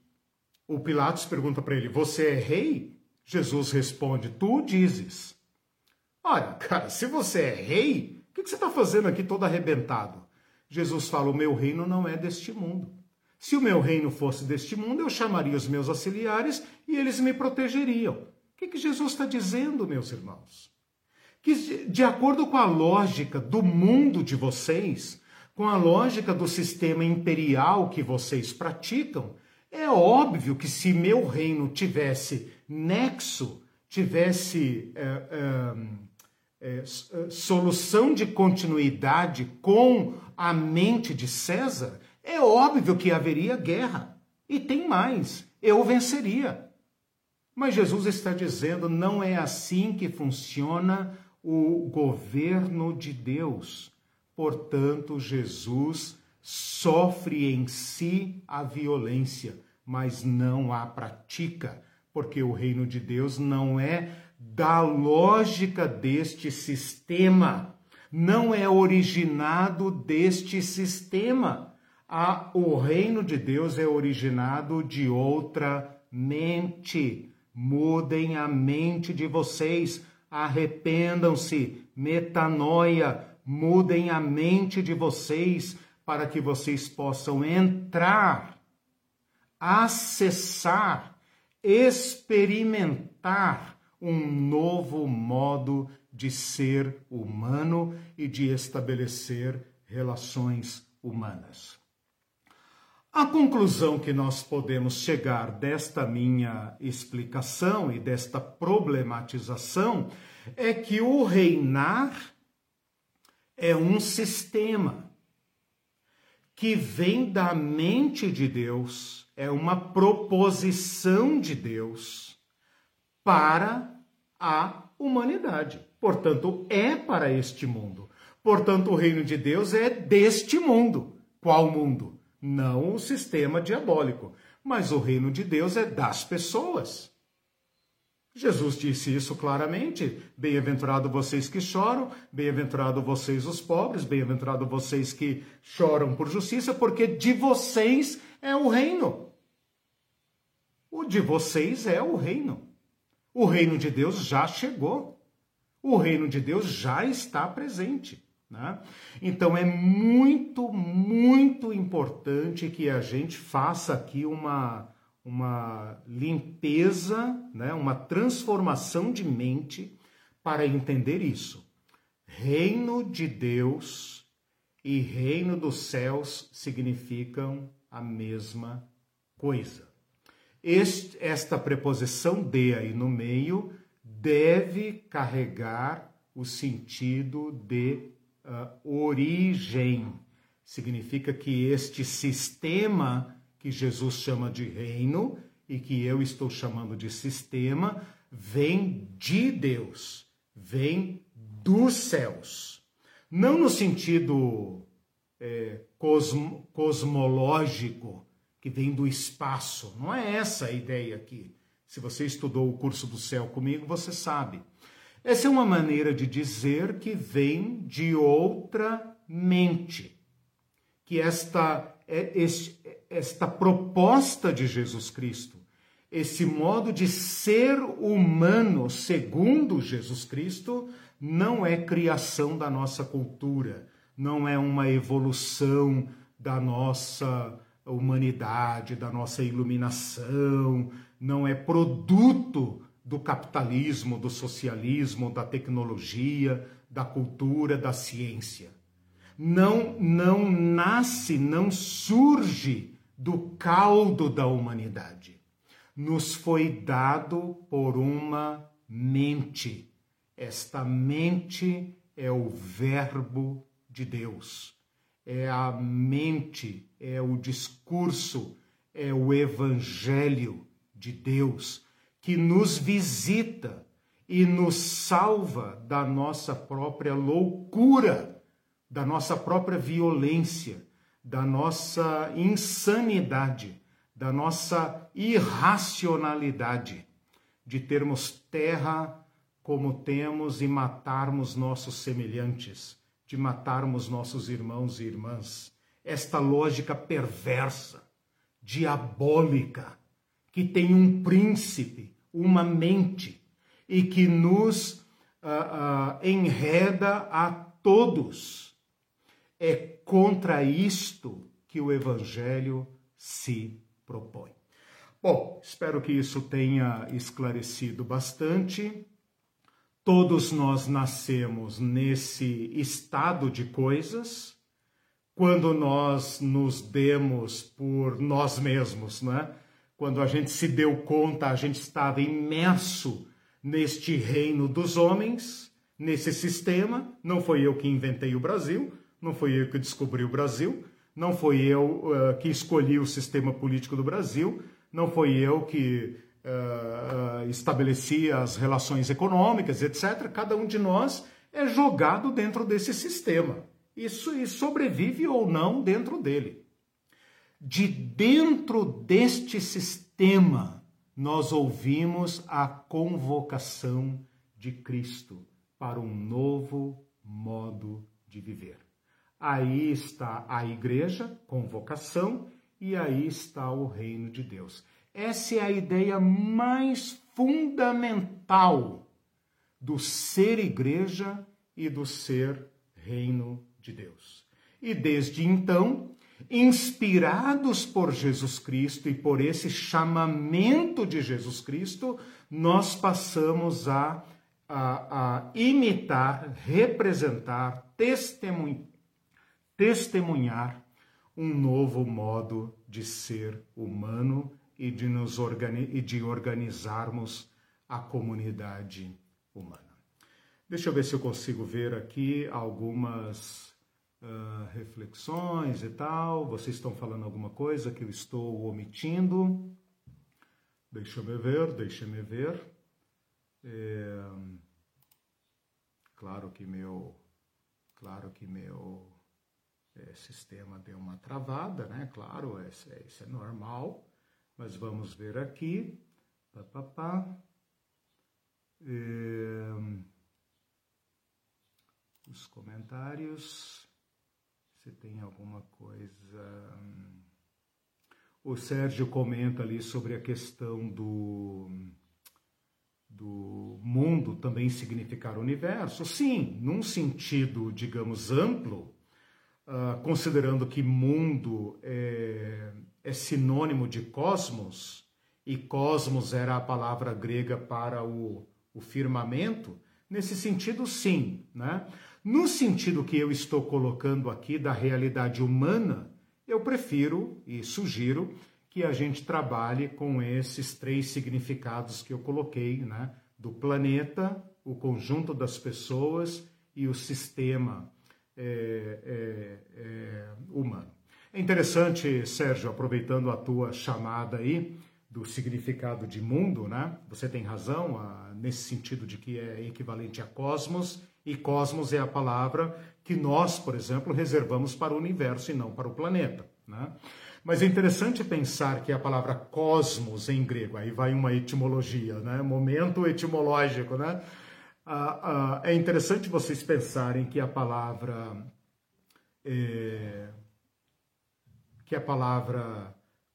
o Pilatos pergunta para ele: Você é rei? Jesus responde: Tu dizes. Olha, cara, se você é rei, o que você está fazendo aqui todo arrebentado? Jesus fala: O meu reino não é deste mundo. Se o meu reino fosse deste mundo, eu chamaria os meus auxiliares e eles me protegeriam. O que, que Jesus está dizendo, meus irmãos? Que, de acordo com a lógica do mundo de vocês, com a lógica do sistema imperial que vocês praticam, é óbvio que se meu reino tivesse nexo, tivesse é, é, é, solução de continuidade com a mente de César, é óbvio que haveria guerra. E tem mais, eu venceria. Mas Jesus está dizendo: não é assim que funciona o governo de Deus. Portanto, Jesus sofre em si a violência, mas não a pratica, porque o reino de Deus não é da lógica deste sistema, não é originado deste sistema a, o reino de Deus é originado de outra mente. Mudem a mente de vocês, arrependam-se, metanoia, mudem a mente de vocês para que vocês possam entrar, acessar, experimentar um novo modo de ser humano e de estabelecer relações humanas. A conclusão que nós podemos chegar desta minha explicação e desta problematização é que o reinar é um sistema que vem da mente de Deus, é uma proposição de Deus para a humanidade. Portanto, é para este mundo. Portanto, o reino de Deus é deste mundo. Qual mundo? Não o sistema diabólico, mas o reino de Deus é das pessoas. Jesus disse isso claramente: Bem-aventurado vocês que choram, bem-aventurado vocês os pobres, bem-aventurado vocês que choram por justiça, porque de vocês é o reino. O de vocês é o reino. O reino de Deus já chegou. O reino de Deus já está presente. Né? Então é muito, muito importante que a gente faça aqui uma, uma limpeza, né? uma transformação de mente para entender isso. Reino de Deus e reino dos céus significam a mesma coisa. Este, esta preposição de aí no meio deve carregar o sentido de uh, origem. Significa que este sistema que Jesus chama de reino e que eu estou chamando de sistema vem de Deus, vem dos céus. Não no sentido é, cosmo, cosmológico, que vem do espaço. Não é essa a ideia aqui. Se você estudou o curso do céu comigo, você sabe. Essa é uma maneira de dizer que vem de outra mente. Que esta, é, esta proposta de Jesus Cristo, esse modo de ser humano segundo Jesus Cristo, não é criação da nossa cultura, não é uma evolução da nossa humanidade, da nossa iluminação, não é produto do capitalismo, do socialismo, da tecnologia, da cultura, da ciência. Não, não nasce, não surge do caldo da humanidade. Nos foi dado por uma mente. Esta mente é o Verbo de Deus. É a mente, é o discurso, é o Evangelho de Deus que nos visita e nos salva da nossa própria loucura, da nossa própria violência, da nossa insanidade, da nossa irracionalidade de termos terra como temos e matarmos nossos semelhantes, de matarmos nossos irmãos e irmãs. Esta lógica perversa, diabólica, que tem um príncipe, uma mente, e que nos uh, uh, enreda a todos. É contra isto que o Evangelho se propõe. Bom, espero que isso tenha esclarecido bastante. Todos nós nascemos nesse estado de coisas quando nós nos demos por nós mesmos, não é? Quando a gente se deu conta, a gente estava imerso neste reino dos homens, nesse sistema. Não foi eu que inventei o Brasil, não foi eu que descobri o Brasil, não foi eu uh, que escolhi o sistema político do Brasil, não foi eu que uh, estabeleci as relações econômicas, etc. Cada um de nós é jogado dentro desse sistema. E sobrevive ou não dentro dele de dentro deste sistema, nós ouvimos a convocação de Cristo para um novo modo de viver. Aí está a igreja, convocação, e aí está o reino de Deus. Essa é a ideia mais fundamental do ser igreja e do ser reino de Deus. E desde então, inspirados por Jesus Cristo e por esse chamamento de Jesus Cristo, nós passamos a, a, a imitar, representar, testemunhar, testemunhar um novo modo de ser humano e de, nos organi e de organizarmos a comunidade humana. Deixa eu ver se eu consigo ver aqui algumas uh, reflexões e tal. Vocês estão falando alguma coisa que eu estou omitindo? Deixa eu ver, deixa eu ver. É, claro que meu, claro que meu é, sistema deu uma travada, né? Claro, isso é, isso é normal. Mas vamos ver aqui. Pá, pá, pá. É, os comentários. Se tem alguma coisa. Hum, o Sérgio comenta ali sobre a questão do, do mundo também significar universo. Sim, num sentido, digamos, amplo, uh, considerando que mundo é, é sinônimo de cosmos, e cosmos era a palavra grega para o, o firmamento, nesse sentido, sim, né? No sentido que eu estou colocando aqui da realidade humana, eu prefiro e sugiro que a gente trabalhe com esses três significados que eu coloquei, né? Do planeta, o conjunto das pessoas e o sistema é, é, é, humano. É interessante, Sérgio, aproveitando a tua chamada aí do significado de mundo, né? Você tem razão a, nesse sentido de que é equivalente a cosmos e cosmos é a palavra que nós, por exemplo, reservamos para o universo e não para o planeta. Né? Mas é interessante pensar que a palavra cosmos em grego, aí vai uma etimologia, né? momento etimológico, né? Ah, ah, é interessante vocês pensarem que a palavra é, que a palavra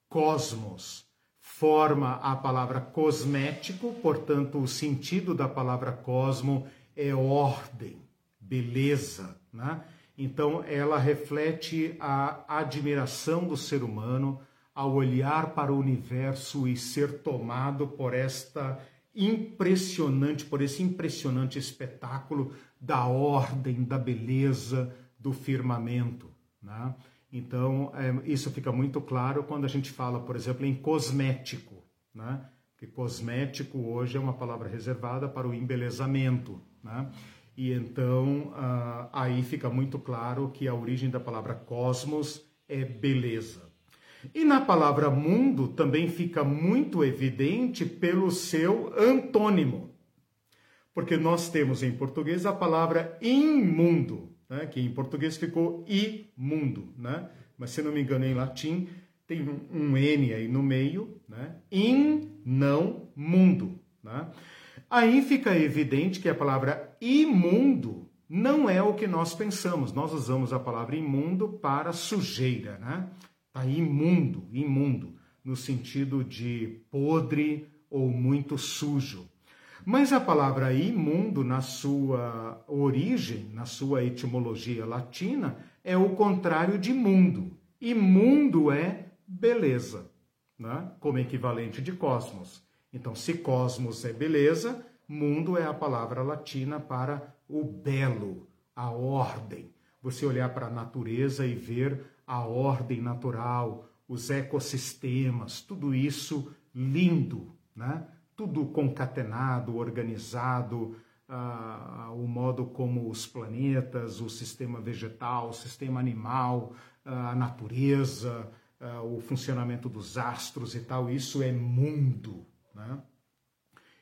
cosmos forma a palavra cosmético, portanto, o sentido da palavra cosmo é ordem, beleza, né? Então ela reflete a admiração do ser humano ao olhar para o universo e ser tomado por esta impressionante, por esse impressionante espetáculo da ordem, da beleza, do firmamento. Né? Então, é, isso fica muito claro quando a gente fala, por exemplo, em cosmético. Né? Porque cosmético hoje é uma palavra reservada para o embelezamento. Né? E então uh, aí fica muito claro que a origem da palavra cosmos é beleza. E na palavra mundo também fica muito evidente pelo seu antônimo. Porque nós temos em português a palavra imundo, né? que em português ficou imundo, né? mas se não me engano em latim tem um, um N aí no meio, né? in, não, mundo. Né? Aí fica evidente que a palavra imundo não é o que nós pensamos. Nós usamos a palavra imundo para sujeira, né? Tá imundo, imundo, no sentido de podre ou muito sujo. Mas a palavra imundo, na sua origem, na sua etimologia latina, é o contrário de mundo. Imundo é beleza, né? como equivalente de cosmos. Então, se cosmos é beleza, mundo é a palavra latina para o belo, a ordem. Você olhar para a natureza e ver a ordem natural, os ecossistemas, tudo isso lindo, né? Tudo concatenado, organizado, uh, o modo como os planetas, o sistema vegetal, o sistema animal, uh, a natureza, uh, o funcionamento dos astros e tal, isso é mundo, né?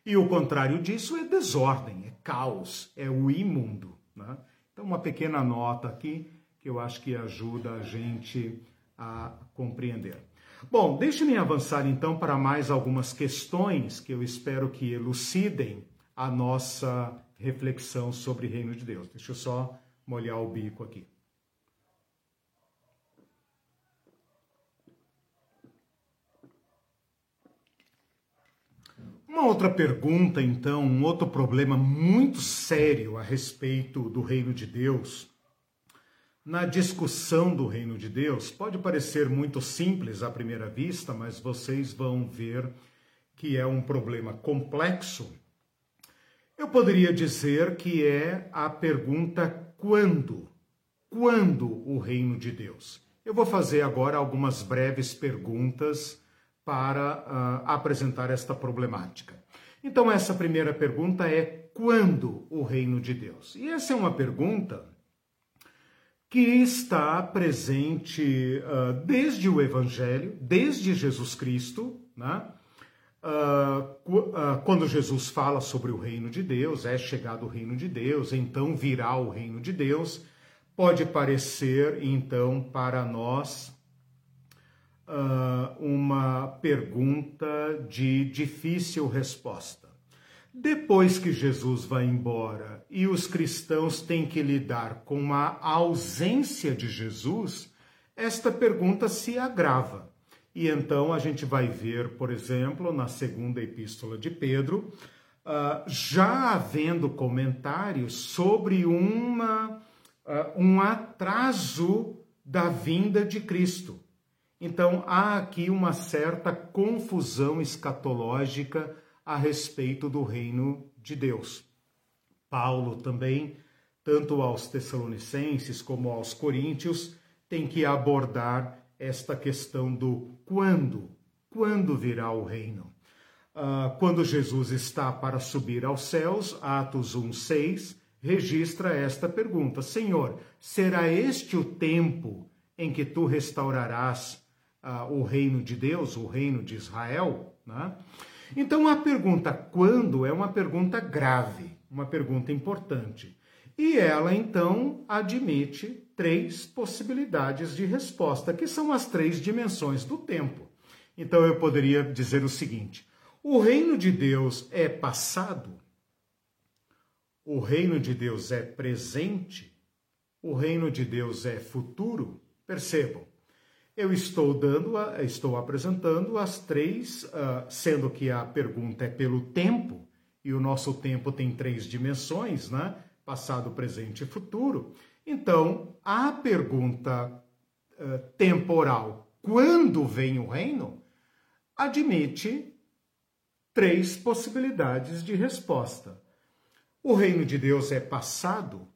E o contrário disso é desordem, é caos, é o imundo. Né? Então, uma pequena nota aqui que eu acho que ajuda a gente a compreender. Bom, deixe-me avançar então para mais algumas questões que eu espero que elucidem a nossa reflexão sobre o reino de Deus. Deixa eu só molhar o bico aqui. Uma outra pergunta, então, um outro problema muito sério a respeito do reino de Deus na discussão do reino de Deus, pode parecer muito simples à primeira vista, mas vocês vão ver que é um problema complexo. Eu poderia dizer que é a pergunta quando? Quando o reino de Deus? Eu vou fazer agora algumas breves perguntas para uh, apresentar esta problemática. Então, essa primeira pergunta é: quando o reino de Deus? E essa é uma pergunta que está presente uh, desde o Evangelho, desde Jesus Cristo, né? Uh, quando Jesus fala sobre o reino de Deus, é chegado o reino de Deus, então virá o reino de Deus pode parecer, então, para nós uh, uma pergunta de difícil resposta. Depois que Jesus vai embora e os cristãos têm que lidar com a ausência de Jesus, esta pergunta se agrava. E então a gente vai ver, por exemplo, na segunda epístola de Pedro, uh, já havendo comentários sobre uma uh, um atraso da vinda de Cristo. Então há aqui uma certa confusão escatológica a respeito do reino de Deus. Paulo também, tanto aos Tessalonicenses como aos Coríntios, tem que abordar esta questão do quando, quando virá o reino. Uh, quando Jesus está para subir aos céus, Atos 1,6, registra esta pergunta: Senhor, será este o tempo em que tu restaurarás uh, o reino de Deus, o reino de Israel? Né? Então a pergunta quando é uma pergunta grave, uma pergunta importante. E ela então admite três possibilidades de resposta, que são as três dimensões do tempo. Então eu poderia dizer o seguinte: o reino de Deus é passado? o reino de Deus é presente, o reino de Deus é futuro, percebam. Eu estou dando, estou apresentando as três, uh, sendo que a pergunta é pelo tempo, e o nosso tempo tem três dimensões, né? Passado, presente e futuro. Então, a pergunta uh, temporal, quando vem o reino, admite três possibilidades de resposta. O reino de Deus é passado?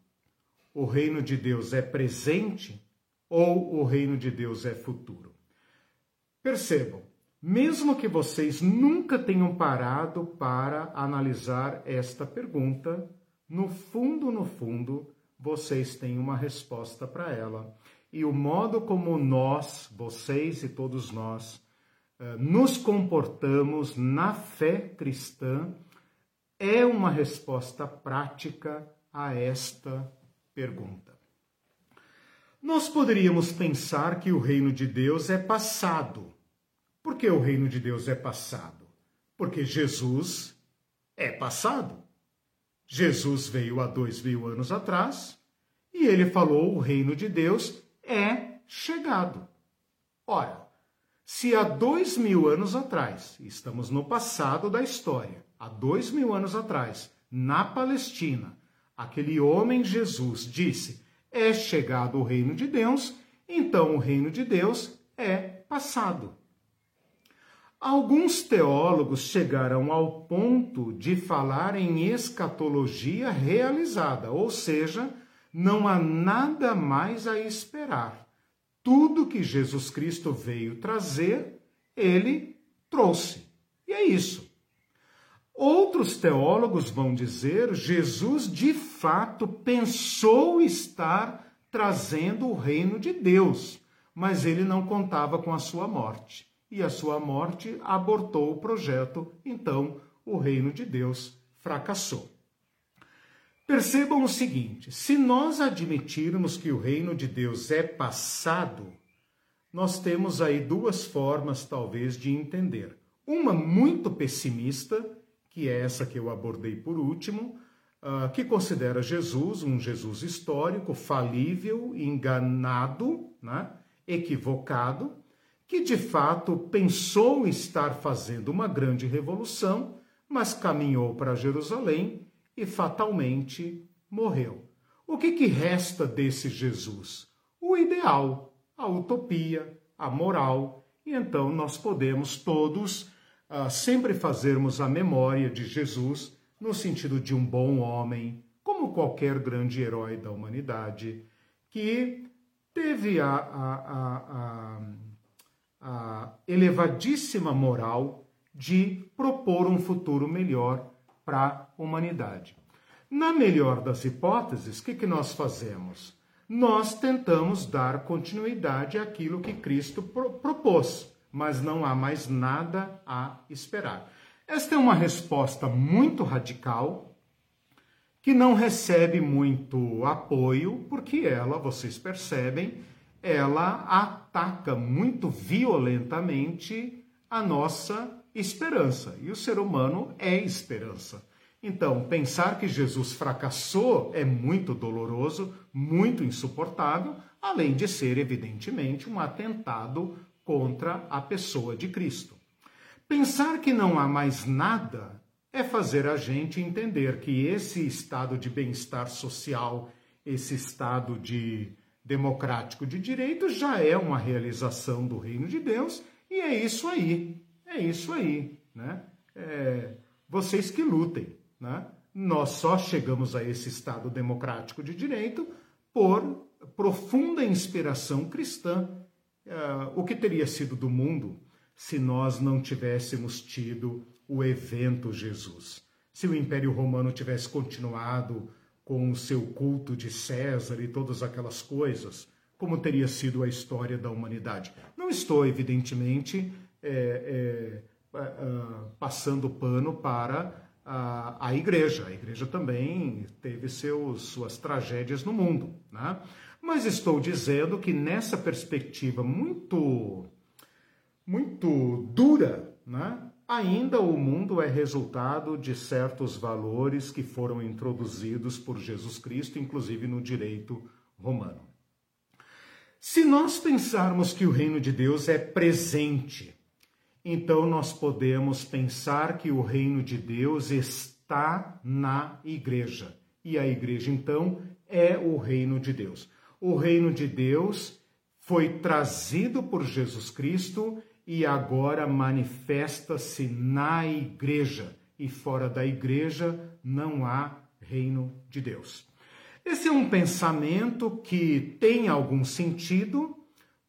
O reino de Deus é presente? Ou o reino de Deus é futuro? Percebam, mesmo que vocês nunca tenham parado para analisar esta pergunta, no fundo, no fundo, vocês têm uma resposta para ela. E o modo como nós, vocês e todos nós, eh, nos comportamos na fé cristã é uma resposta prática a esta pergunta. Nós poderíamos pensar que o reino de Deus é passado. Por que o reino de Deus é passado? Porque Jesus é passado. Jesus veio há dois mil anos atrás e ele falou: o reino de Deus é chegado. Ora, se há dois mil anos atrás, estamos no passado da história, há dois mil anos atrás, na Palestina, aquele homem Jesus disse: é chegado o reino de Deus, então o reino de Deus é passado. Alguns teólogos chegaram ao ponto de falar em escatologia realizada, ou seja, não há nada mais a esperar. Tudo que Jesus Cristo veio trazer, ele trouxe. E é isso. Outros teólogos vão dizer Jesus de fato pensou estar trazendo o reino de Deus, mas ele não contava com a sua morte. E a sua morte abortou o projeto, então o reino de Deus fracassou. Percebam o seguinte: se nós admitirmos que o reino de Deus é passado, nós temos aí duas formas, talvez, de entender. Uma muito pessimista que é essa que eu abordei por último, uh, que considera Jesus um Jesus histórico, falível, enganado, né, equivocado, que de fato pensou estar fazendo uma grande revolução, mas caminhou para Jerusalém e fatalmente morreu. O que, que resta desse Jesus? o ideal, a utopia, a moral. E então nós podemos todos uh, sempre fazermos a memória de Jesus no sentido de um bom homem, como qualquer grande herói da humanidade, que teve a, a, a, a elevadíssima moral de propor um futuro melhor para a humanidade. Na melhor das hipóteses, o que, que nós fazemos? Nós tentamos dar continuidade àquilo que Cristo pro propôs, mas não há mais nada a esperar. Esta é uma resposta muito radical, que não recebe muito apoio, porque ela, vocês percebem, ela ataca muito violentamente a nossa esperança. E o ser humano é esperança. Então, pensar que Jesus fracassou é muito doloroso, muito insuportável, além de ser, evidentemente, um atentado contra a pessoa de Cristo. Pensar que não há mais nada é fazer a gente entender que esse estado de bem-estar social, esse estado de democrático de direito já é uma realização do reino de Deus e é isso aí, é isso aí, né? É, vocês que lutem, né? Nós só chegamos a esse estado democrático de direito por profunda inspiração cristã. Uh, o que teria sido do mundo se nós não tivéssemos tido o evento Jesus? Se o Império Romano tivesse continuado com o seu culto de César e todas aquelas coisas, como teria sido a história da humanidade? Não estou, evidentemente, é, é, passando pano para a, a igreja. A igreja também teve seus, suas tragédias no mundo. Né? Mas estou dizendo que nessa perspectiva muito, muito dura, né? ainda o mundo é resultado de certos valores que foram introduzidos por Jesus Cristo, inclusive no direito romano. Se nós pensarmos que o reino de Deus é presente, então nós podemos pensar que o reino de Deus está na igreja. E a igreja, então, é o reino de Deus. O reino de Deus foi trazido por Jesus Cristo e agora manifesta-se na igreja. E fora da igreja não há reino de Deus. Esse é um pensamento que tem algum sentido,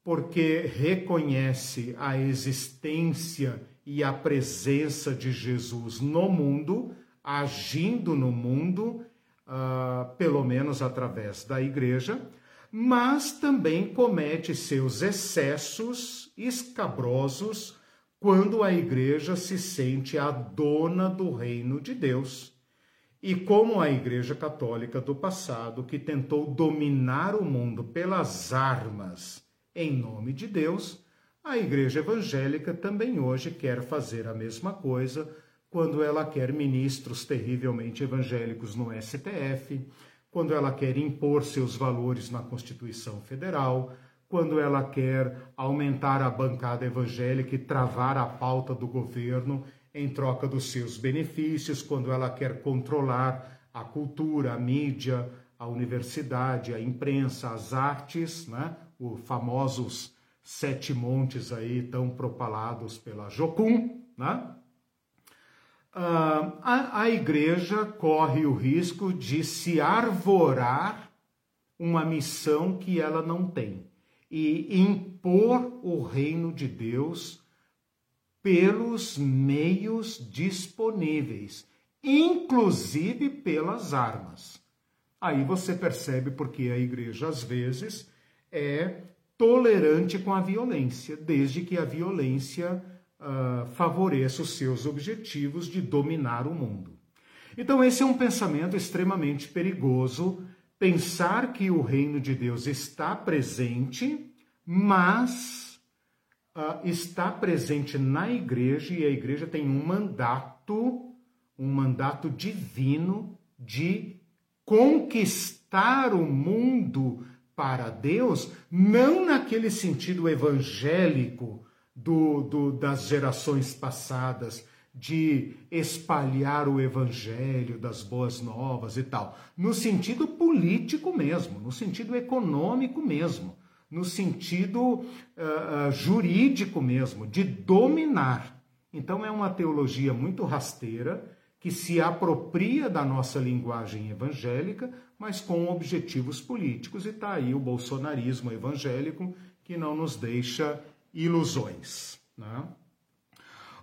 porque reconhece a existência e a presença de Jesus no mundo, agindo no mundo, uh, pelo menos através da igreja, mas também comete seus excessos escabrosos quando a igreja se sente a dona do reino de Deus. E como a Igreja Católica do passado, que tentou dominar o mundo pelas armas em nome de Deus, a Igreja Evangélica também hoje quer fazer a mesma coisa quando ela quer ministros terrivelmente evangélicos no STF, quando ela quer impor seus valores na Constituição Federal, quando ela quer aumentar a bancada evangélica e travar a pauta do governo em troca dos seus benefícios, quando ela quer controlar a cultura, a mídia, a universidade, a imprensa, as artes, né? os famosos sete montes aí tão propalados pela Jocum, né? Uh, a, a igreja corre o risco de se arvorar uma missão que ela não tem e impor o reino de Deus pelos meios disponíveis, inclusive pelas armas. Aí você percebe porque a igreja às vezes é tolerante com a violência, desde que a violência uh, favoreça os seus objetivos de dominar o mundo. Então, esse é um pensamento extremamente perigoso. Pensar que o reino de Deus está presente, mas uh, está presente na igreja e a igreja tem um mandato, um mandato divino de conquistar o mundo para Deus, não naquele sentido evangélico do, do, das gerações passadas, de espalhar o evangelho das boas novas e tal, no sentido político mesmo, no sentido econômico mesmo. no sentido uh, jurídico mesmo, de dominar. Então é uma teologia muito rasteira que se apropria da nossa linguagem evangélica, mas com objetivos políticos. E está aí o bolsonarismo evangélico que não nos deixa ilusões. Né?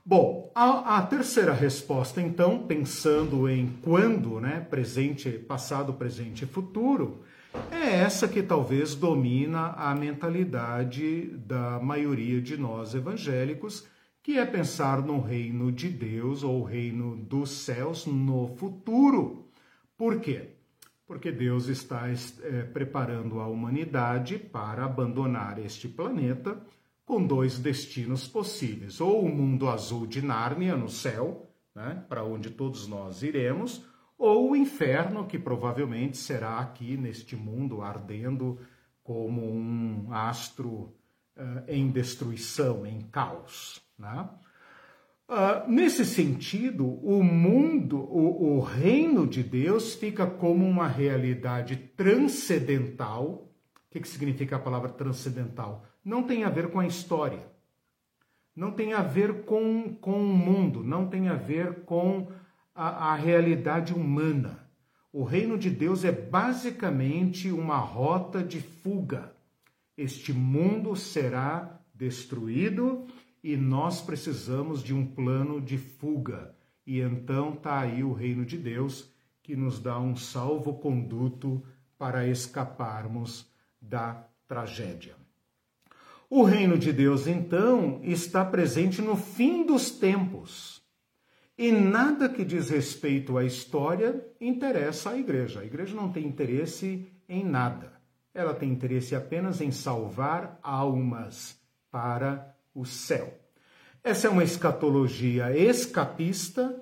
Bom, a, a, terceira resposta, então, pensando em quando, né, presente, passado, presente e futuro, é essa que talvez domina a mentalidade da maioria de nós evangélicos, que é pensar no reino de Deus ou reino dos céus no futuro. Por quê? Porque Deus está é, preparando a humanidade para abandonar este planeta com dois destinos possíveis: ou o mundo azul de Nárnia no céu, né, para onde todos nós iremos, ou o inferno, que provavelmente será aqui neste mundo ardendo como um astro uh, em destruição, em caos. Né? Uh, nesse sentido, o mundo, o, o reino de Deus fica como uma realidade transcendental. O que, que significa a palavra transcendental? Não tem a ver com a história, não tem a ver com, com o mundo, não tem a ver com a, a realidade humana. O reino de Deus é basicamente uma rota de fuga. Este mundo será destruído e nós precisamos de um plano de fuga. E então está aí o reino de Deus que nos dá um salvo-conduto para escaparmos da tragédia. O reino de Deus, então, está presente no fim dos tempos. E nada que diz respeito à história interessa à igreja. A igreja não tem interesse em nada. Ela tem interesse apenas em salvar almas para o céu. Essa é uma escatologia escapista,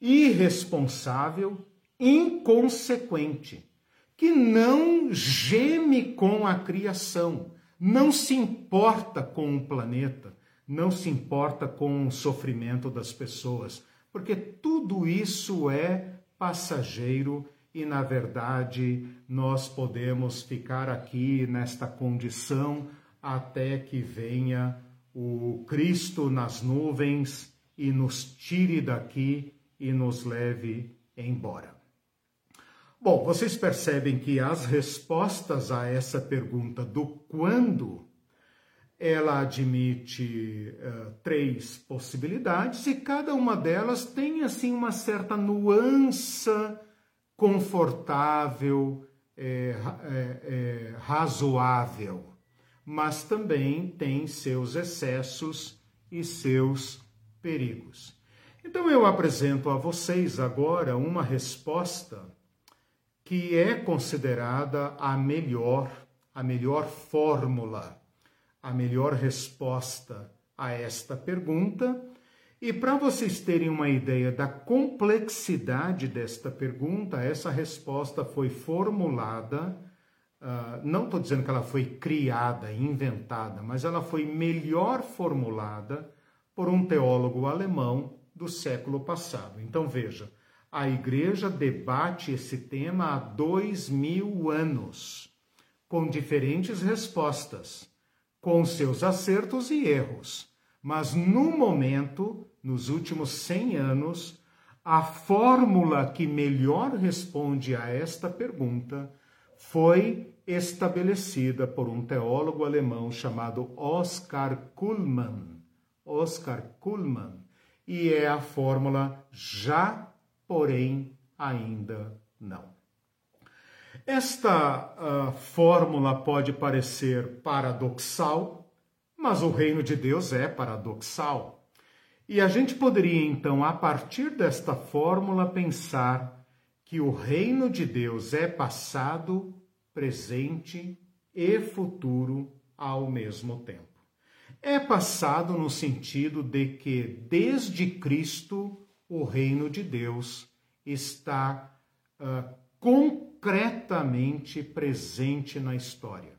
irresponsável, inconsequente, que não geme com a criação, não se importa com o planeta, não se importa com o sofrimento das pessoas porque tudo isso é passageiro e, na verdade, nós podemos ficar aqui nesta condição até que venha o Cristo nas nuvens e nos tire daqui e nos leve embora. Bom, vocês percebem que as respostas a essa pergunta do quando ela admite uh, três possibilidades e cada uma delas tem assim uma certa nuance confortável, é, é, é, razoável, mas também tem seus excessos e seus perigos. Então eu apresento a vocês agora uma resposta que é considerada a melhor, a melhor fórmula a melhor resposta a esta pergunta. E para vocês terem uma ideia da complexidade desta pergunta, essa resposta foi formulada. Uh, não estou dizendo que ela foi criada, inventada, mas ela foi melhor formulada por um teólogo alemão do século passado. Então veja, a igreja debate esse tema há dois mil anos, com diferentes respostas com seus acertos e erros. Mas no momento, nos últimos 100 anos, a fórmula que melhor responde a esta pergunta foi estabelecida por um teólogo alemão chamado Oskar Kuhlmann. Oskar Kuhlmann. E é a fórmula já, porém, ainda não. Esta uh, fórmula pode parecer paradoxal, mas o reino de Deus é paradoxal. E a gente poderia então, a partir desta fórmula, pensar que o reino de Deus é passado, presente e futuro ao mesmo tempo. É passado no sentido de que, desde Cristo, o reino de Deus está uh, concretamente presente na história.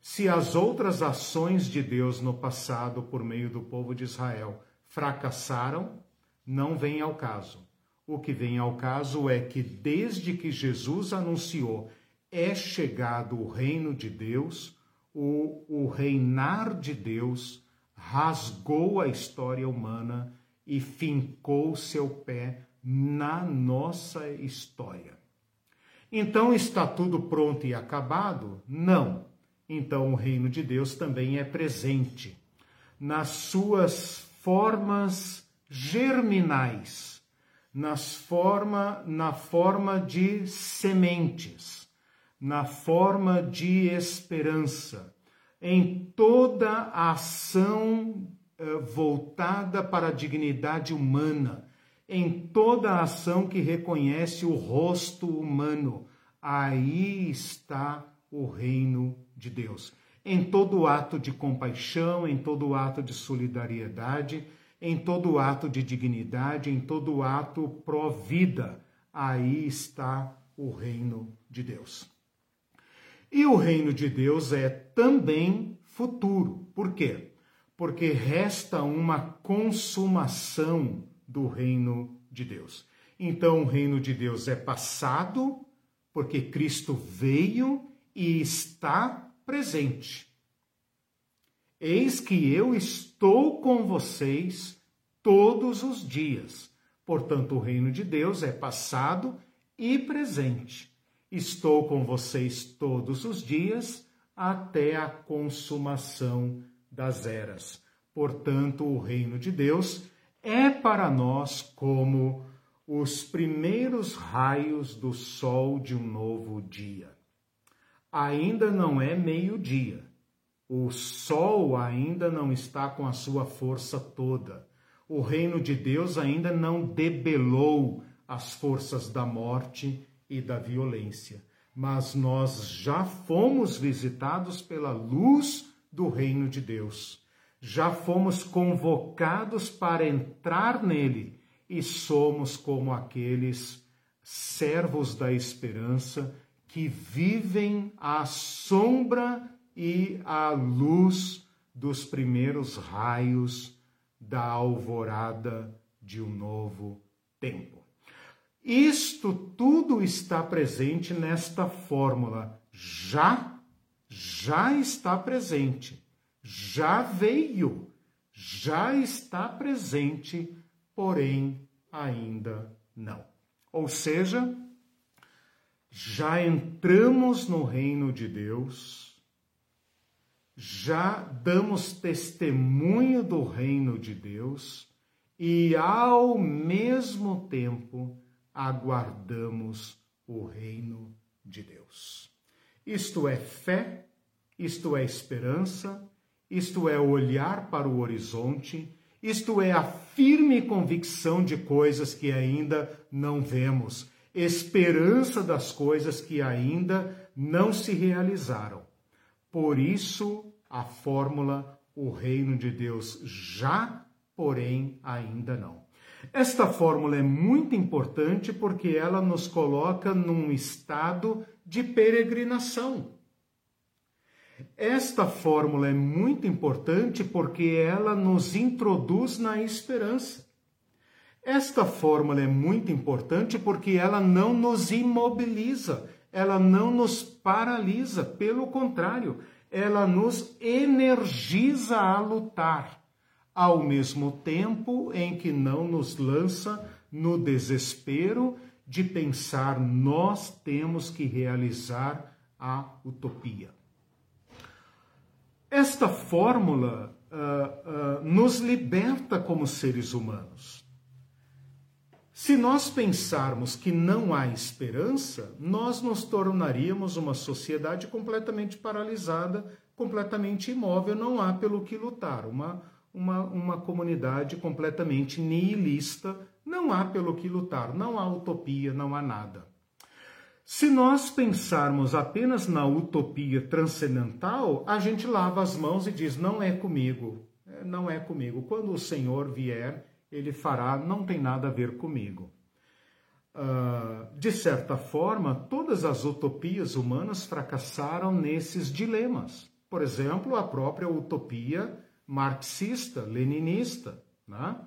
Se as outras ações de Deus no passado por meio do povo de Israel fracassaram, não vem ao caso. O que vem ao caso é que desde que Jesus anunciou é chegado o reino de Deus, o, o reinar de Deus rasgou a história humana e fincou seu pé na nossa história. Então está tudo pronto e acabado? Não. Então o reino de Deus também é presente nas suas formas germinais, nas forma, na forma de sementes, na forma de esperança, em toda a ação voltada para a dignidade humana, em toda a ação que reconhece o rosto humano. Aí está o reino de Deus. Em todo ato de compaixão, em todo ato de solidariedade, em todo ato de dignidade, em todo ato pró-vida, aí está o reino de Deus. E o reino de Deus é também futuro. Por quê? Porque resta uma consumação do reino de Deus. Então, o reino de Deus é passado, porque Cristo veio e está presente. Eis que eu estou com vocês todos os dias. Portanto, o reino de Deus é passado e presente. Estou com vocês todos os dias até a consumação das eras. Portanto, o reino de Deus é para nós como os primeiros raios do sol de um novo dia. Ainda não é meio-dia. O sol ainda não está com a sua força toda. O reino de Deus ainda não debelou as forças da morte e da violência. Mas nós já fomos visitados pela luz do reino de Deus já fomos convocados para entrar nele e somos como aqueles servos da esperança que vivem à sombra e à luz dos primeiros raios da alvorada de um novo tempo. Isto tudo está presente nesta fórmula. Já, já está presente já veio, já está presente, porém ainda não. Ou seja, já entramos no reino de Deus, já damos testemunho do reino de Deus e, ao mesmo tempo, aguardamos o reino de Deus. Isto é fé, isto é esperança, isto é olhar para o horizonte, isto é a firme convicção de coisas que ainda não vemos, esperança das coisas que ainda não se realizaram. Por isso, a fórmula o reino de Deus já, porém ainda não. Esta fórmula é muito importante porque ela nos coloca num estado de peregrinação. Esta fórmula é muito importante porque ela nos introduz na esperança. Esta fórmula é muito importante porque ela não nos imobiliza, ela não nos paralisa, pelo contrário, ela nos energiza a lutar, ao mesmo tempo em que não nos lança no desespero de pensar nós temos que realizar a utopia. Esta fórmula uh, uh, nos liberta como seres humanos. Se nós pensarmos que não há esperança, nós nos tornaríamos uma sociedade completamente paralisada, completamente imóvel, não há pelo que lutar, uma, uma, uma comunidade completamente nihilista, não há pelo que lutar, não há utopia, não há nada. Se nós pensarmos apenas na utopia transcendental, a gente lava as mãos e diz: não é comigo, é, não é comigo. Quando o Senhor vier, ele fará, não tem nada a ver comigo. Uh, de certa forma, todas as utopias humanas fracassaram nesses dilemas. Por exemplo, a própria utopia marxista, leninista, né?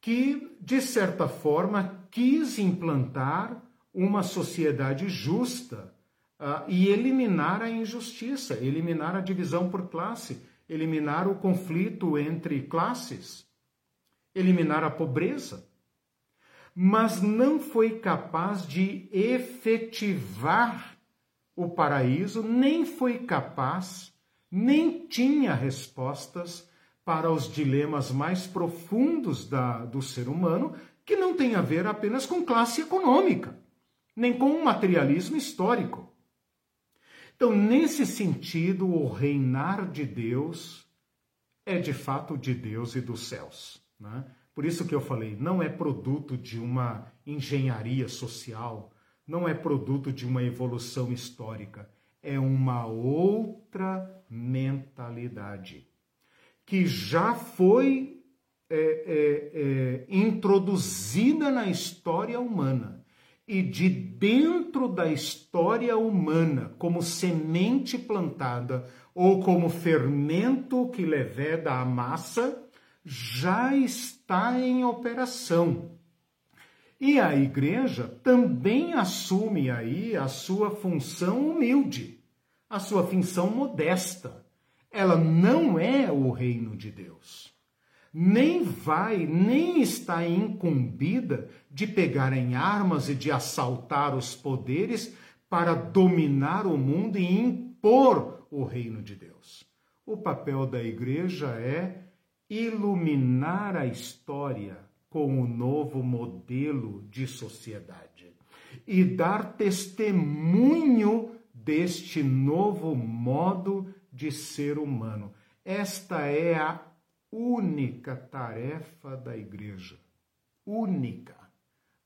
Que, de certa forma, quis implantar uma sociedade justa uh, e eliminar a injustiça, eliminar a divisão por classe, eliminar o conflito entre classes, eliminar a pobreza. Mas não foi capaz de efetivar o paraíso, nem foi capaz, nem tinha respostas para os dilemas mais profundos da, do ser humano, que não tem a ver apenas com classe econômica, nem com o materialismo histórico. Então, nesse sentido, o reinar de Deus é de fato de Deus e dos céus. Né? Por isso que eu falei, não é produto de uma engenharia social, não é produto de uma evolução histórica, é uma outra mentalidade que já foi é, é, é, introduzida na história humana e de dentro da história humana, como semente plantada ou como fermento que leveda a massa, já está em operação. E a igreja também assume aí a sua função humilde, a sua função modesta ela não é o reino de Deus. Nem vai, nem está incumbida de pegar em armas e de assaltar os poderes para dominar o mundo e impor o reino de Deus. O papel da igreja é iluminar a história com o novo modelo de sociedade e dar testemunho deste novo modo de ser humano. Esta é a única tarefa da igreja. Única.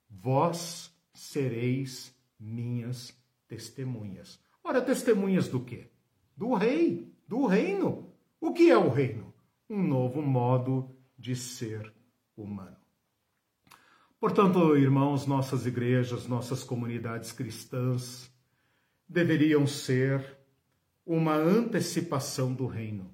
Vós sereis minhas testemunhas. Ora, testemunhas do quê? Do rei, do reino. O que é o reino? Um novo modo de ser humano. Portanto, irmãos, nossas igrejas, nossas comunidades cristãs deveriam ser uma antecipação do reino.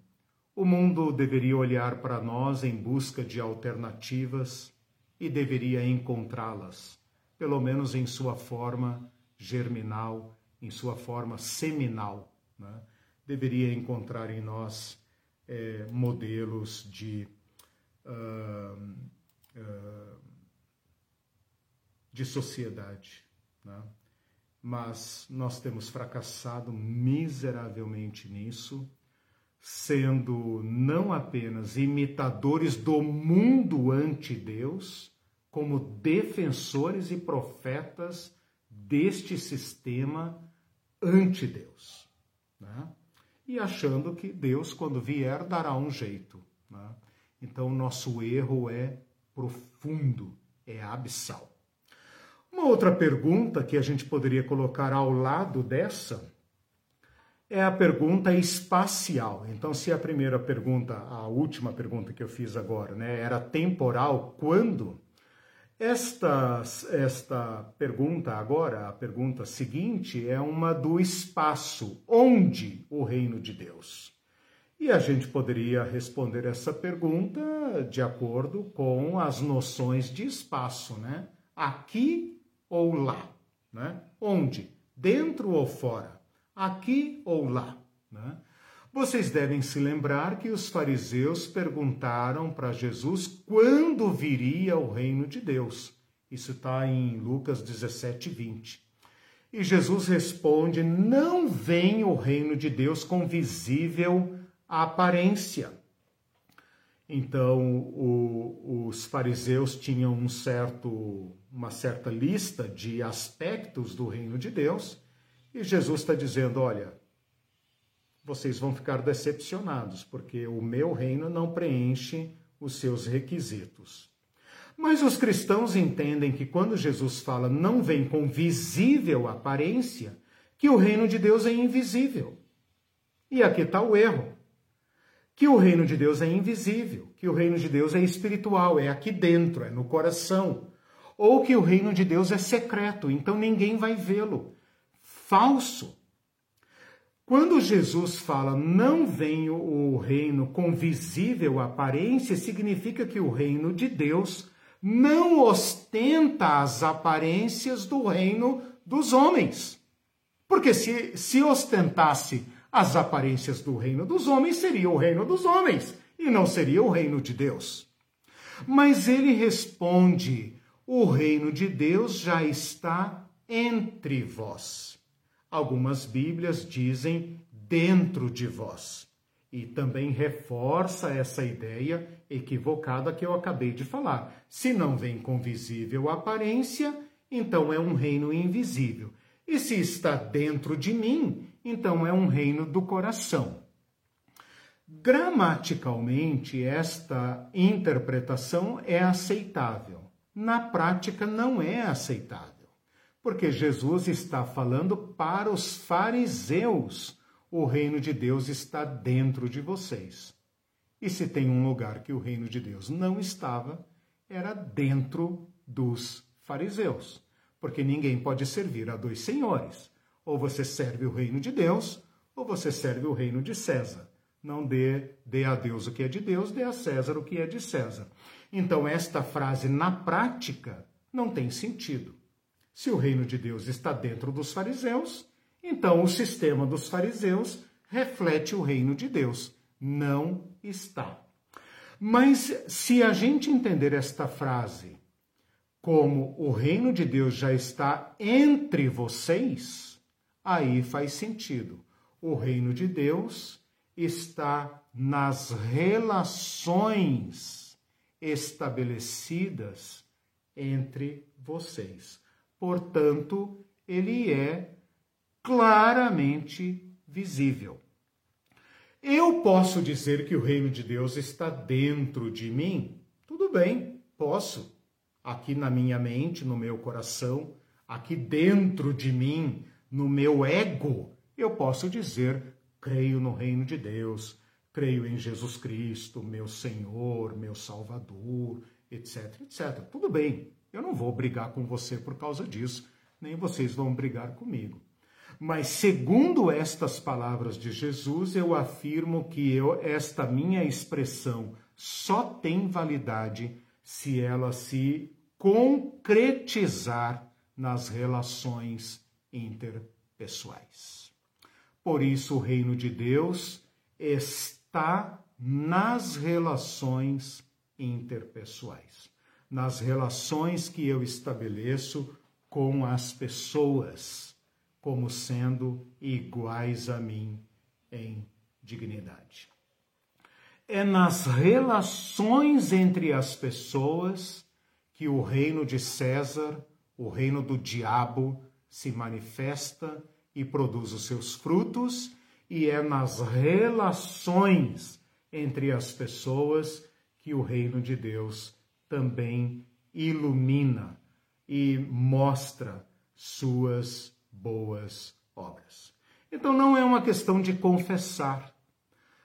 O mundo deveria olhar para nós em busca de alternativas e deveria encontrá-las, pelo menos em sua forma germinal, em sua forma seminal. Né? Deveria encontrar em nós é, modelos de, uh, uh, de sociedade. Né? Mas nós temos fracassado miseravelmente nisso, sendo não apenas imitadores do mundo ante Deus, como defensores e profetas deste sistema ante Deus. Né? E achando que Deus, quando vier, dará um jeito. Né? Então, nosso erro é profundo, é abissal. Uma outra pergunta que a gente poderia colocar ao lado dessa é a pergunta espacial. Então, se a primeira pergunta, a última pergunta que eu fiz agora, né, era temporal, quando? Esta, esta pergunta agora, a pergunta seguinte, é uma do espaço. Onde o reino de Deus? E a gente poderia responder essa pergunta de acordo com as noções de espaço, né? Aqui ou lá? Né? Onde? Dentro ou fora? Aqui ou lá? Né? Vocês devem se lembrar que os fariseus perguntaram para Jesus quando viria o reino de Deus. Isso está em Lucas 17, 20. E Jesus responde: Não vem o reino de Deus com visível aparência. Então, o, os fariseus tinham um certo uma certa lista de aspectos do reino de Deus, e Jesus está dizendo: olha, vocês vão ficar decepcionados, porque o meu reino não preenche os seus requisitos. Mas os cristãos entendem que quando Jesus fala não vem com visível aparência, que o reino de Deus é invisível. E aqui está o erro. Que o reino de Deus é invisível, que o reino de Deus é espiritual, é aqui dentro, é no coração ou que o reino de Deus é secreto, então ninguém vai vê-lo. Falso. Quando Jesus fala não vem o reino com visível aparência, significa que o reino de Deus não ostenta as aparências do reino dos homens. Porque se, se ostentasse as aparências do reino dos homens, seria o reino dos homens e não seria o reino de Deus. Mas ele responde: o reino de Deus já está entre vós. Algumas Bíblias dizem dentro de vós. E também reforça essa ideia equivocada que eu acabei de falar. Se não vem com visível aparência, então é um reino invisível. E se está dentro de mim, então é um reino do coração. Gramaticalmente, esta interpretação é aceitável. Na prática, não é aceitável. Porque Jesus está falando para os fariseus: o reino de Deus está dentro de vocês. E se tem um lugar que o reino de Deus não estava, era dentro dos fariseus. Porque ninguém pode servir a dois senhores. Ou você serve o reino de Deus, ou você serve o reino de César. Não dê, dê a Deus o que é de Deus, dê a César o que é de César. Então, esta frase, na prática, não tem sentido. Se o reino de Deus está dentro dos fariseus, então o sistema dos fariseus reflete o reino de Deus. Não está. Mas se a gente entender esta frase como o reino de Deus já está entre vocês, aí faz sentido. O reino de Deus está nas relações estabelecidas entre vocês. Portanto, ele é claramente visível. Eu posso dizer que o reino de Deus está dentro de mim? Tudo bem, posso aqui na minha mente, no meu coração, aqui dentro de mim, no meu ego, eu posso dizer: creio no reino de Deus, creio em Jesus Cristo, meu Senhor, meu Salvador, etc, etc. Tudo bem, eu não vou brigar com você por causa disso, nem vocês vão brigar comigo. Mas segundo estas palavras de Jesus, eu afirmo que eu, esta minha expressão só tem validade se ela se concretizar nas relações interpessoais. Por isso, o reino de Deus está nas relações interpessoais, nas relações que eu estabeleço com as pessoas, como sendo iguais a mim em dignidade. É nas relações entre as pessoas que o reino de César, o reino do diabo, se manifesta e produz os seus frutos, e é nas relações entre as pessoas que o reino de Deus também ilumina e mostra suas boas obras. Então não é uma questão de confessar,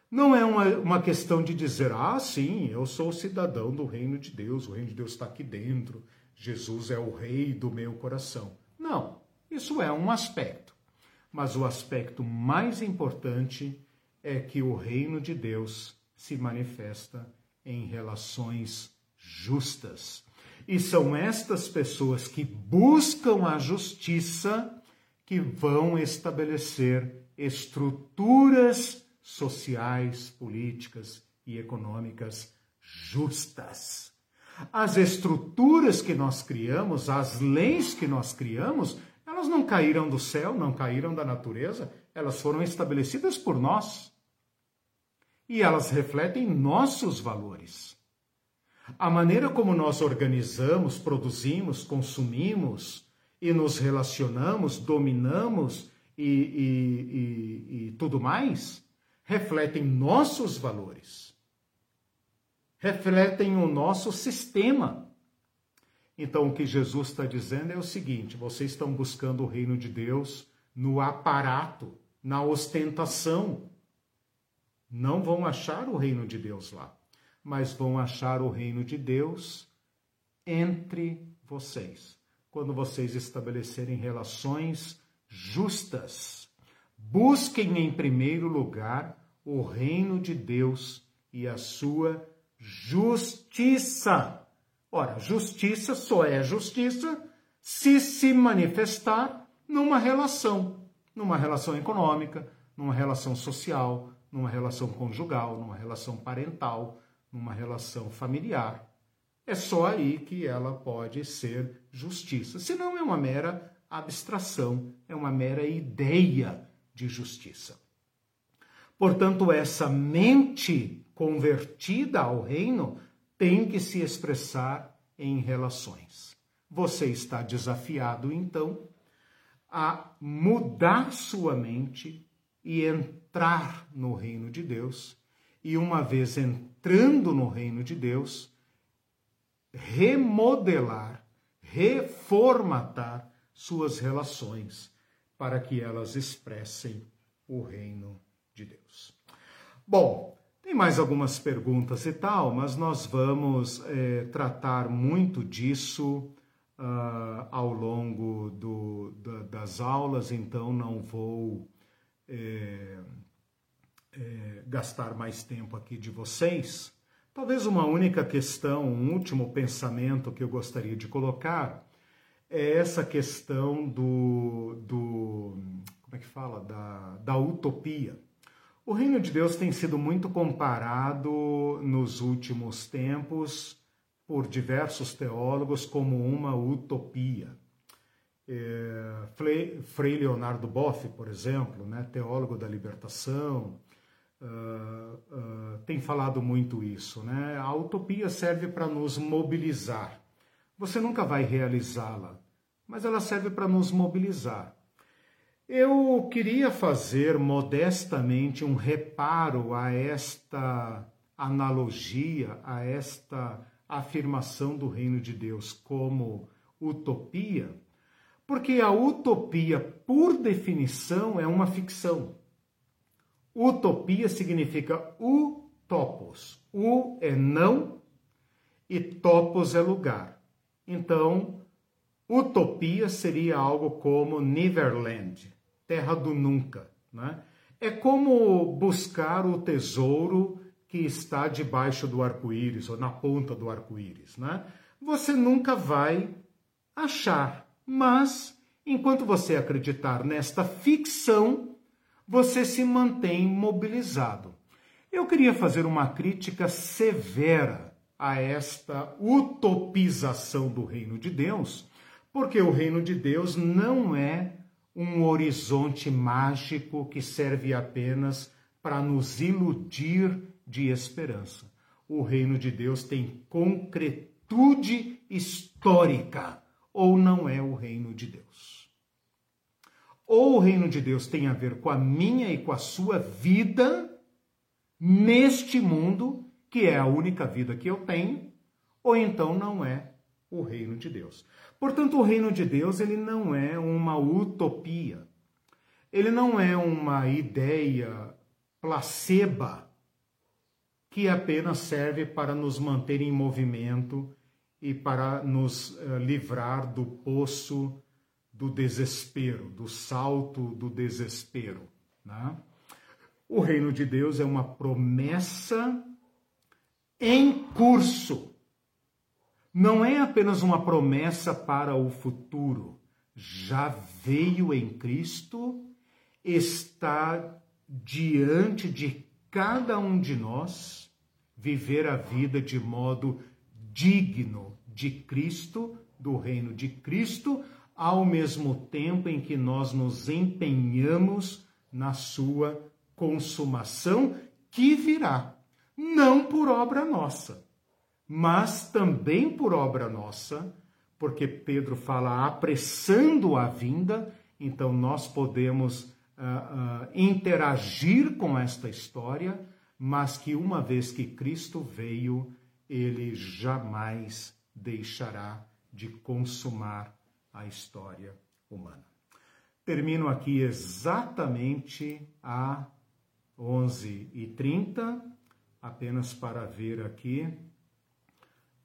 não é uma, uma questão de dizer, ah, sim, eu sou cidadão do reino de Deus, o reino de Deus está aqui dentro, Jesus é o rei do meu coração. Isso é um aspecto. Mas o aspecto mais importante é que o reino de Deus se manifesta em relações justas. E são estas pessoas que buscam a justiça que vão estabelecer estruturas sociais, políticas e econômicas justas. As estruturas que nós criamos, as leis que nós criamos, elas não caíram do céu, não caíram da natureza, elas foram estabelecidas por nós. E elas refletem nossos valores. A maneira como nós organizamos, produzimos, consumimos e nos relacionamos, dominamos e, e, e, e tudo mais, refletem nossos valores, refletem o nosso sistema. Então, o que Jesus está dizendo é o seguinte: vocês estão buscando o reino de Deus no aparato, na ostentação. Não vão achar o reino de Deus lá, mas vão achar o reino de Deus entre vocês, quando vocês estabelecerem relações justas. Busquem em primeiro lugar o reino de Deus e a sua justiça. Ora, justiça só é justiça se se manifestar numa relação. numa relação econômica, numa relação social, numa relação conjugal, numa relação parental, numa relação familiar. É só aí que ela pode ser justiça. Senão é uma mera abstração, é uma mera ideia de justiça. Portanto, essa mente convertida ao reino tem que se expressar em relações. Você está desafiado, então, a mudar sua mente e entrar no reino de Deus. E uma vez entrando no reino de Deus, remodelar, reformatar suas relações para que elas expressem o reino de Deus. Bom, tem mais algumas perguntas e tal, mas nós vamos é, tratar muito disso uh, ao longo do, da, das aulas, então não vou é, é, gastar mais tempo aqui de vocês. Talvez uma única questão, um último pensamento que eu gostaria de colocar é essa questão do, do como é que fala, da, da utopia. O reino de Deus tem sido muito comparado nos últimos tempos por diversos teólogos como uma utopia. É, Frei Leonardo Boff, por exemplo, né, teólogo da libertação, uh, uh, tem falado muito isso. Né? A utopia serve para nos mobilizar. Você nunca vai realizá-la, mas ela serve para nos mobilizar. Eu queria fazer modestamente um reparo a esta analogia, a esta afirmação do reino de Deus como utopia, porque a utopia, por definição, é uma ficção. Utopia significa utopos. U é não e topos é lugar. Então, utopia seria algo como Neverland, terra do nunca. Né? É como buscar o tesouro que está debaixo do arco-íris ou na ponta do arco-íris, né? Você nunca vai achar, mas enquanto você acreditar nesta ficção, você se mantém mobilizado. Eu queria fazer uma crítica severa a esta utopização do reino de Deus, porque o reino de Deus não é um horizonte mágico que serve apenas para nos iludir de esperança. O reino de Deus tem concretude histórica, ou não é o reino de Deus. Ou o reino de Deus tem a ver com a minha e com a sua vida neste mundo, que é a única vida que eu tenho, ou então não é o reino de Deus. Portanto, o reino de Deus ele não é uma utopia. Ele não é uma ideia placeba que apenas serve para nos manter em movimento e para nos uh, livrar do poço do desespero, do salto do desespero. Né? O reino de Deus é uma promessa em curso. Não é apenas uma promessa para o futuro. Já veio em Cristo, está diante de cada um de nós viver a vida de modo digno de Cristo, do reino de Cristo, ao mesmo tempo em que nós nos empenhamos na sua consumação, que virá, não por obra nossa, mas também por obra nossa, porque Pedro fala apressando a vinda, então nós podemos uh, interagir com esta história, mas que uma vez que Cristo veio, ele jamais deixará de consumar a história humana. Termino aqui exatamente a 11h30, apenas para ver aqui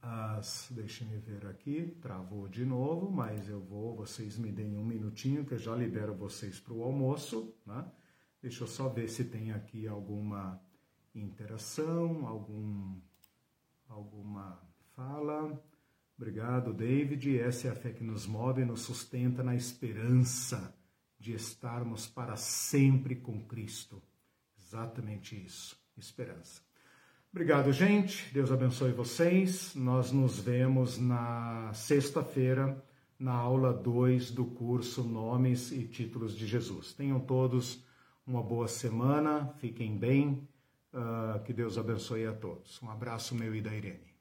as. Deixem-me ver aqui, travou de novo, mas eu vou, vocês me deem um minutinho que eu já libero vocês para o almoço. Né? Deixa eu só ver se tem aqui alguma interação, algum, alguma fala. Obrigado, David. Essa é a fé que nos move e nos sustenta na esperança de estarmos para sempre com Cristo. Exatamente isso, esperança. Obrigado, gente. Deus abençoe vocês. Nós nos vemos na sexta-feira, na aula 2 do curso Nomes e Títulos de Jesus. Tenham todos uma boa semana, fiquem bem, uh, que Deus abençoe a todos. Um abraço meu e da Irene.